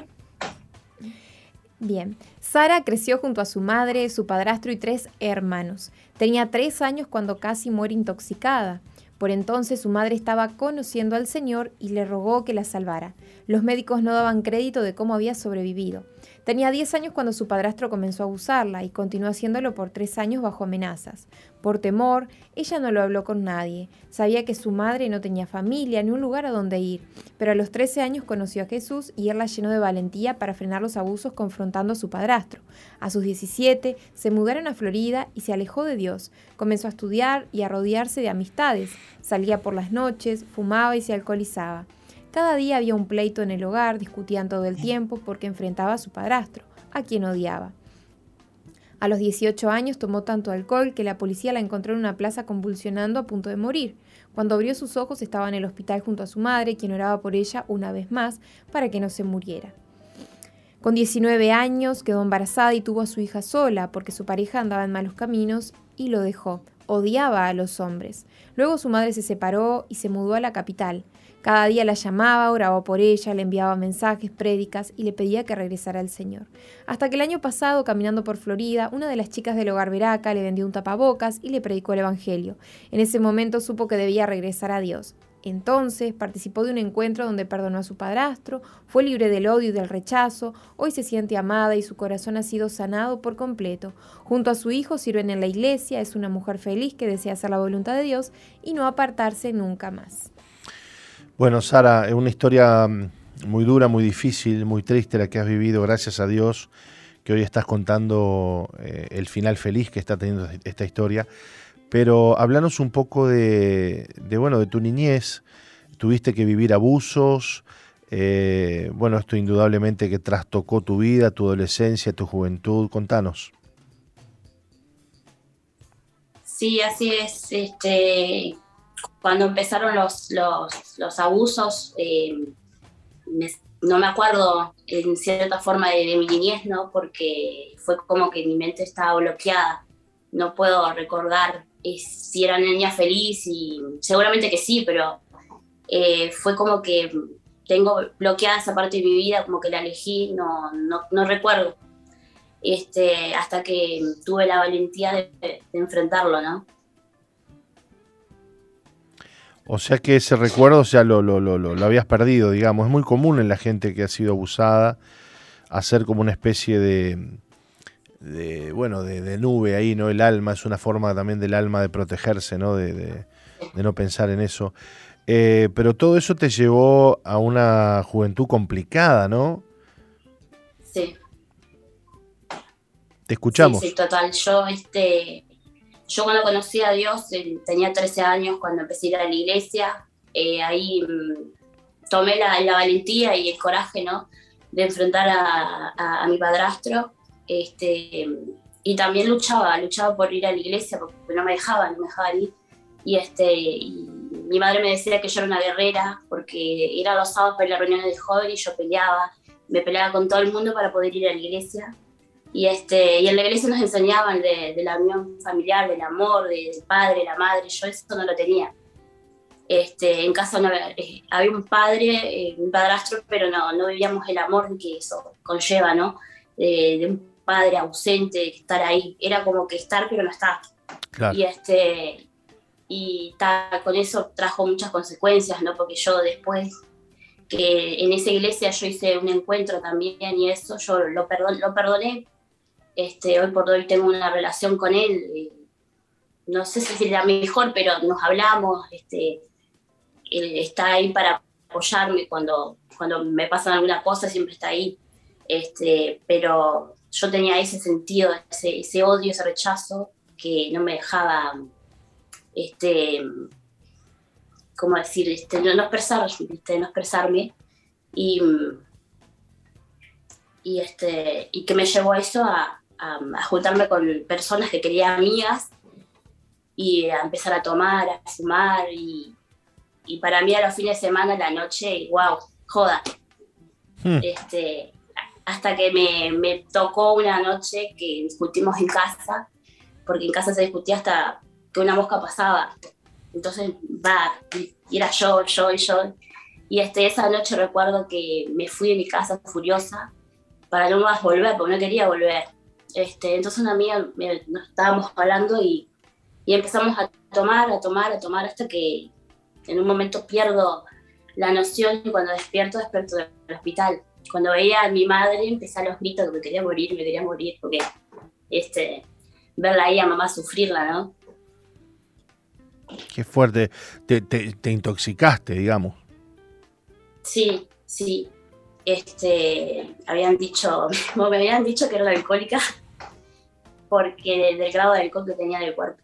Bien, Sara creció junto a su madre, su padrastro y tres hermanos. Tenía tres años cuando casi muere intoxicada. Por entonces su madre estaba conociendo al Señor y le rogó que la salvara. Los médicos no daban crédito de cómo había sobrevivido. Tenía 10 años cuando su padrastro comenzó a abusarla y continuó haciéndolo por tres años bajo amenazas. Por temor, ella no lo habló con nadie. Sabía que su madre no tenía familia ni un lugar a donde ir, pero a los 13 años conoció a Jesús y él la llenó de valentía para frenar los abusos confrontando a su padrastro. A sus 17 se mudaron a Florida y se alejó de Dios. Comenzó a estudiar y a rodearse de amistades. Salía por las noches, fumaba y se alcoholizaba. Cada día había un pleito en el hogar, discutían todo el tiempo porque enfrentaba a su padrastro, a quien odiaba. A los 18 años tomó tanto alcohol que la policía la encontró en una plaza convulsionando a punto de morir. Cuando abrió sus ojos estaba en el hospital junto a su madre, quien oraba por ella una vez más para que no se muriera. Con 19 años quedó embarazada y tuvo a su hija sola porque su pareja andaba en malos caminos y lo dejó. Odiaba a los hombres. Luego su madre se separó y se mudó a la capital. Cada día la llamaba, oraba por ella, le enviaba mensajes, prédicas y le pedía que regresara al Señor. Hasta que el año pasado, caminando por Florida, una de las chicas del hogar Veraca le vendió un tapabocas y le predicó el Evangelio. En ese momento supo que debía regresar a Dios. Entonces participó de un encuentro donde perdonó a su padrastro, fue libre del odio y del rechazo, hoy se siente amada y su corazón ha sido sanado por completo. Junto a su hijo sirven en la iglesia, es una mujer feliz que desea hacer la voluntad de Dios y no apartarse nunca más. Bueno, Sara, es una historia mm, muy dura, muy difícil, muy triste la que has vivido, gracias a Dios que hoy estás contando eh, el final feliz que está teniendo esta historia. Pero háblanos un poco de, bueno, de tu niñez. Tuviste que vivir abusos. Eh, bueno, esto indudablemente que trastocó tu vida, tu adolescencia, tu juventud. Contanos. Sí, así es. Este, cuando empezaron los, los, abusos, eh, no me acuerdo en cierta forma de, mi niñez, ¿no? Porque fue como que mi mente estaba bloqueada. No puedo recordar si era niña feliz y seguramente que sí, pero eh, fue como que tengo bloqueada esa parte de mi vida, como que la elegí, no, no, recuerdo. Este, hasta que tuve la valentía de, de enfrentarlo, ¿no? O sea que ese recuerdo, o sea, lo, lo, lo, lo, habías perdido, digamos. Es muy común en la gente que ha sido abusada hacer como una especie de, de bueno, de, nube ahí, ¿no? El alma es una forma también del alma de protegerse, ¿no? De, de, no pensar en eso. Eh, pero todo eso te llevó a una juventud complicada, ¿no? Sí. Te escuchamos. Sí, sí, total. Yo, este, yo cuando conocí a Dios tenía 13 años cuando empecé a ir a la iglesia, eh, ahí mm, tomé la, la, valentía y el coraje, ¿no? De enfrentar a, a, mi padrastro, este, y también luchaba, luchaba por ir a la iglesia porque no me dejaban, no me dejaban ir, y este, y mi madre me decía que yo era una guerrera porque era los sábados para las reuniones de joven y yo peleaba, me peleaba con todo el mundo para poder ir a la iglesia. Y, este, y en la iglesia nos enseñaban de, la unión familiar, del amor, del padre, la madre. Yo eso no lo tenía. Este, en casa no, eh, había un padre, eh, un padrastro, pero no, no vivíamos el amor que eso conlleva, ¿no? de un padre ausente, estar ahí. Era como que estar, pero no estar. Y, este, y con eso trajo muchas consecuencias, ¿no? Porque yo después que en esa iglesia yo hice un encuentro también y eso, yo lo, perdon, lo perdoné. Este, hoy por hoy tengo una relación con él, eh, no sé si es la mejor, pero nos hablamos, este, él está ahí para apoyarme cuando, cuando me pasan alguna cosa, siempre está ahí. Este, pero yo tenía ese sentido, ese, odio, ese rechazo que no me dejaba este, ¿cómo decir? No, expresar, no expresarme. Y, y, y que me llevó a eso, a, a, juntarme con personas que quería amigas y a empezar a tomar, a fumar. Y, y para mí a los fines de semana, la noche, wow, joda. Hmm. Este, hasta que me, me, tocó una noche que discutimos en casa, porque en casa se discutía hasta que una mosca pasaba. Entonces, va, y era yo, yo y yo. Y este, esa noche recuerdo que me fui de mi casa furiosa para no más volver, porque no quería volver. Este, entonces una amiga nos estábamos hablando y, y, empezamos a tomar, a tomar, a tomar hasta que en un momento pierdo la noción y cuando despierto, despierto del hospital. Cuando veía a mi madre empecé a los gritos que me quería morir, me quería morir, porque este, verla ahí a mamá sufrirla, ¿no? Qué fuerte. Te, intoxicaste, digamos. Sí, sí. Este, habían dicho, (laughs) me habían dicho que era alcohólica porque del, grado de alcohol que tenía en el cuerpo.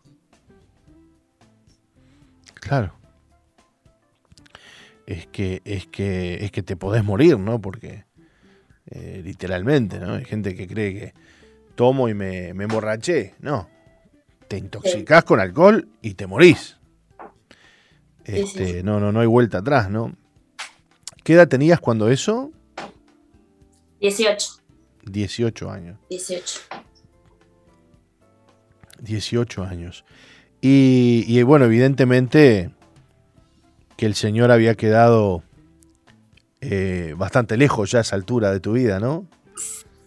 Claro. Es que, es que, es que te podés morir, ¿no? Porque eh, literalmente, ¿no? Hay gente que cree que tomo y me, me emborraché. No, te intoxicás con alcohol y te morís. Este, No, no, no hay vuelta atrás, ¿no? ¿Qué edad tenías cuando eso? 18. 18 años. 18. 18 años. Y, bueno, evidentemente que el Señor había quedado eh, bastante lejos ya a esa altura de tu vida, ¿no?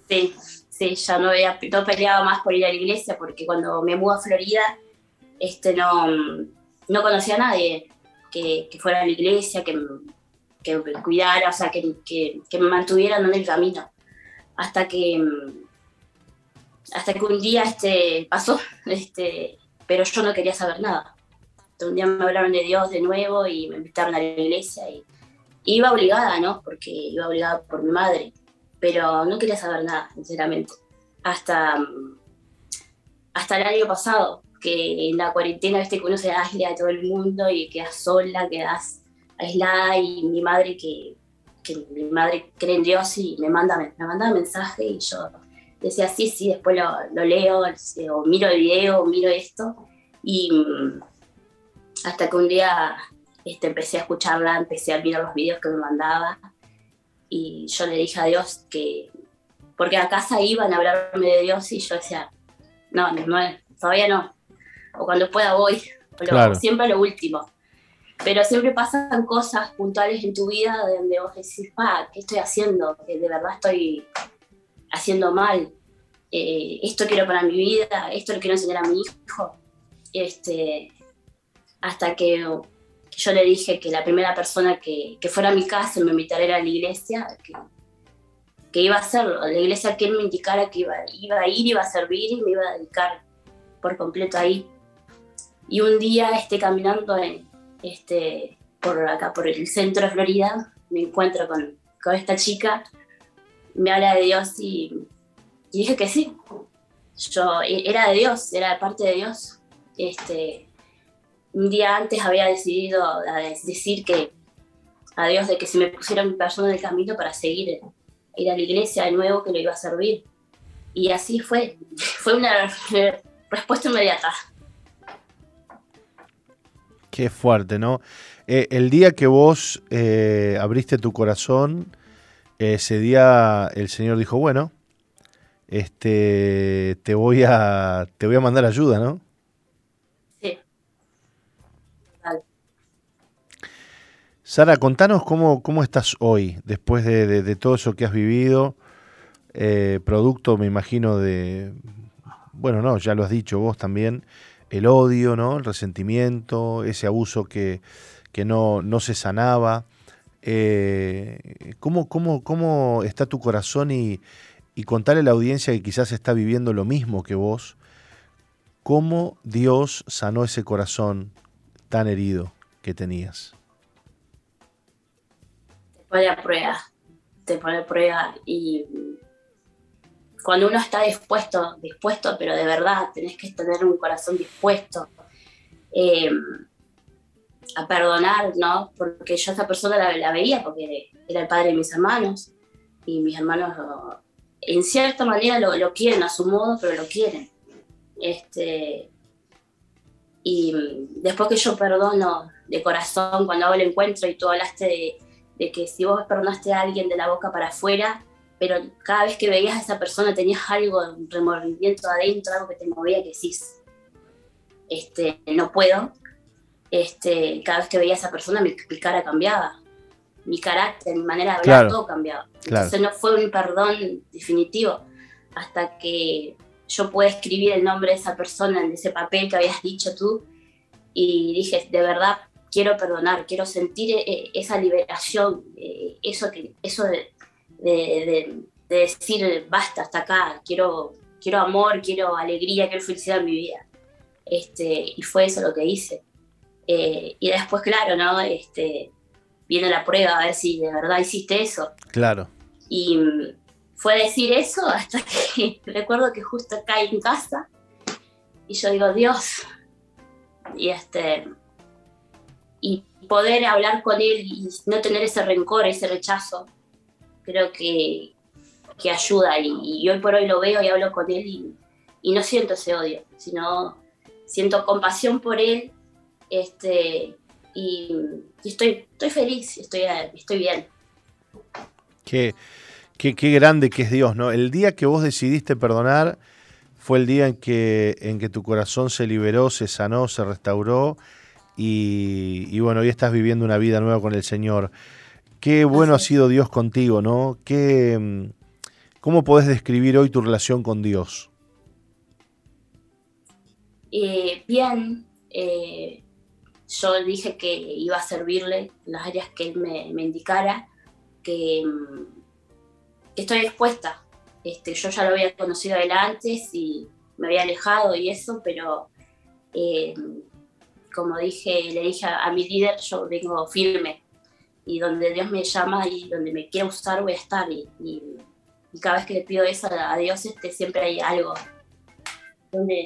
Sí, sí, ya no, había, no peleaba más por ir a la iglesia porque cuando me mudé a Florida este, no, no conocía a nadie que, fuera a la iglesia, que, que cuidara, o sea, que, que, me mantuvieran en el camino. Hasta que, hasta que un día este, pasó, este, pero yo no quería saber nada. un día me hablaron de Dios de nuevo y me invitaron a la iglesia y, iba obligada, ¿no? Porque iba obligada por mi madre pero no quería saber nada, sinceramente. Hasta, hasta el año pasado, que en la cuarentena, viste que uno se aísla de todo el mundo y quedas sola, quedas aislada y mi madre que, que mi madre cree en Dios y me manda, me manda mensaje y yo decía sí, sí, después lo, lo leo o miro el video, o miro esto y mm, hasta que un día este, empecé a escucharla, empecé a mirar los videos que me mandaba y yo le dije a Dios que, porque a casa iban a hablarme de Dios y yo decía, no, no, todavía no, o cuando pueda voy, o siempre lo último. Pero siempre pasan cosas puntuales en tu vida donde vos decís, pa, ¿qué estoy haciendo? Que de verdad estoy haciendo mal. Eh, esto quiero para mi vida, esto lo quiero enseñar a mi hijo. Este, hasta que yo le dije que la primera persona que, fuera a mi casa me invitara a la iglesia, que, que, iba a hacerlo, la iglesia que él me indicara que iba, iba a ir, iba a servir y me iba a dedicar por completo ahí. Y un día esté caminando en, este, por acá, por el centro de Florida, me encuentro con, con esta chica, me habla de Dios y, dije que sí. Yo era de Dios, era parte de Dios. Este, un día antes había decidido decir que a Dios de que si me pusiera mi persona en el camino para seguir, ir a la iglesia de nuevo, que lo iba a servir. Y así fue, (laughs) fue una (laughs) respuesta inmediata. Qué fuerte, ¿no? Eh, el día que vos eh, abriste tu corazón, ese día el Señor dijo, bueno, este, te voy a, te voy a mandar ayuda, ¿no? Sí. Sara, contanos cómo, cómo estás hoy, después de, todo eso que has vivido, eh, producto, me imagino, de, bueno, no, ya lo has dicho vos también, el odio, ¿no? El resentimiento, ese abuso que, que no, no se sanaba. Eh, ¿cómo, cómo, cómo está tu corazón y, y contarle a la audiencia que quizás está viviendo lo mismo que vos, cómo Dios sanó ese corazón tan herido que tenías. Te pone a prueba, te pone a prueba y cuando uno está dispuesto, dispuesto, pero de verdad, tenés que tener un corazón dispuesto eh, a perdonar, ¿no? Porque yo a esa persona la, la, veía porque era el padre de mis hermanos y mis hermanos en cierta manera lo, quieren a su modo, pero lo quieren. Este, y después que yo perdono de corazón cuando hago el encuentro y tú hablaste de, que si vos perdonaste a alguien de la boca para afuera, pero cada vez que veías a esa persona tenías algo, un remordimiento adentro, algo que te movía que decís, este, no puedo. Este, cada vez que veía a esa persona mi cara cambiaba mi carácter, mi manera de hablar, todo cambiaba. Entonces no fue un perdón definitivo hasta que yo pude escribir el nombre de esa persona en ese papel que habías dicho tú y dije, de verdad, quiero perdonar, quiero sentir eh, esa liberación, eh, eso, que, eso de, decir, basta, hasta acá, quiero, quiero amor, quiero alegría, quiero felicidad en mi vida. Este, y fue eso lo que hice. Eh, y después, claro, ¿no? Este, viene la prueba a ver si de verdad hiciste eso. Claro. Y mm, fue decir eso hasta que (laughs) recuerdo que justo caí en casa y yo digo, Dios, y este, y poder hablar con él y no tener ese rencor, ese rechazo, creo que, que ayuda. Y, hoy por hoy lo veo y hablo con él y, y no siento ese odio, sino siento compasión por él este, y, estoy, estoy feliz, estoy, estoy bien. Qué, qué, qué, grande que es Dios, ¿no? El día que vos decidiste perdonar fue el día en que, en que tu corazón se liberó, se sanó, se restauró y, bueno, hoy estás viviendo una vida nueva con el Señor. Qué bueno ha sido Dios contigo, ¿no? Qué, ¿Cómo podés describir hoy tu relación con Dios? Eh, bien, eh, yo dije que iba a servirle en las áreas que él me, indicara, que, estoy dispuesta. Este, yo ya lo había conocido él antes y me había alejado y eso, pero eh, como dije, le dije a, mi líder, yo vengo firme y donde Dios me llama y donde me quiera usar voy a estar y, cada vez que le pido eso a Dios este, siempre hay algo donde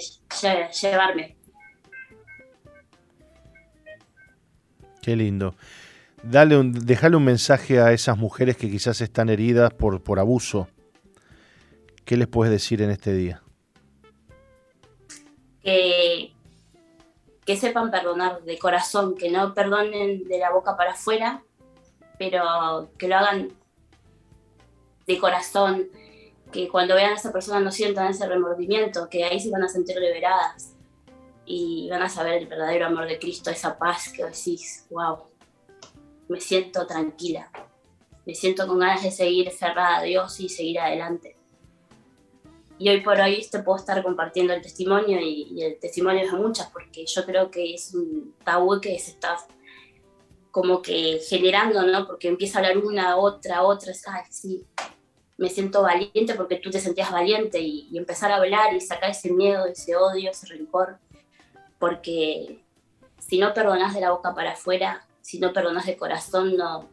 llevarme. Qué lindo. Dale un, déjale un mensaje a esas mujeres que quizás están heridas por, por abuso. ¿Qué les puedes decir en este día? Que, que sepan perdonar de corazón, que no perdonen de la boca para afuera, pero que lo hagan de corazón, que cuando vean a esa persona no sientan ese remordimiento, que ahí se van a sentir liberadas, y van a saber el verdadero amor de Cristo, esa paz que decís, wow, me siento tranquila, me siento con ganas de seguir cerrada a Dios y seguir adelante. Y hoy por hoy te puedo estar compartiendo el testimonio y, el testimonio de muchas, porque yo creo que es un tabú que se está como que generando, ¿no? Porque empieza a hablar una, otra, otra, ay, sí, me siento valiente porque tú te sentías valiente y, y empezar a hablar y sacar ese miedo, ese odio, ese rencor porque si no perdonas de la boca para afuera, si no perdonas de corazón, no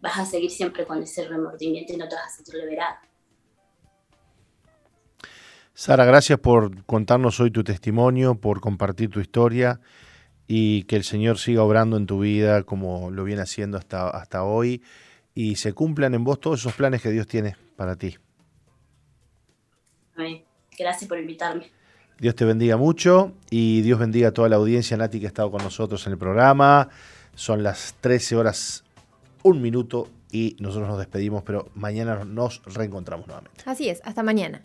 vas a seguir siempre con ese remordimiento y no te vas a sentir liberada. Sara, gracias por contarnos hoy tu testimonio, por compartir tu historia y que el Señor siga obrando en tu vida como lo viene haciendo hasta, hasta hoy y se cumplan en vos todos esos planes que Dios tiene para ti. Gracias por invitarme. Dios te bendiga mucho y Dios bendiga a toda la audiencia, Nati, que ha estado con nosotros en el programa. Son las 13 horas, un minuto y nosotros nos despedimos, pero mañana nos reencontramos nuevamente. Así es, hasta mañana.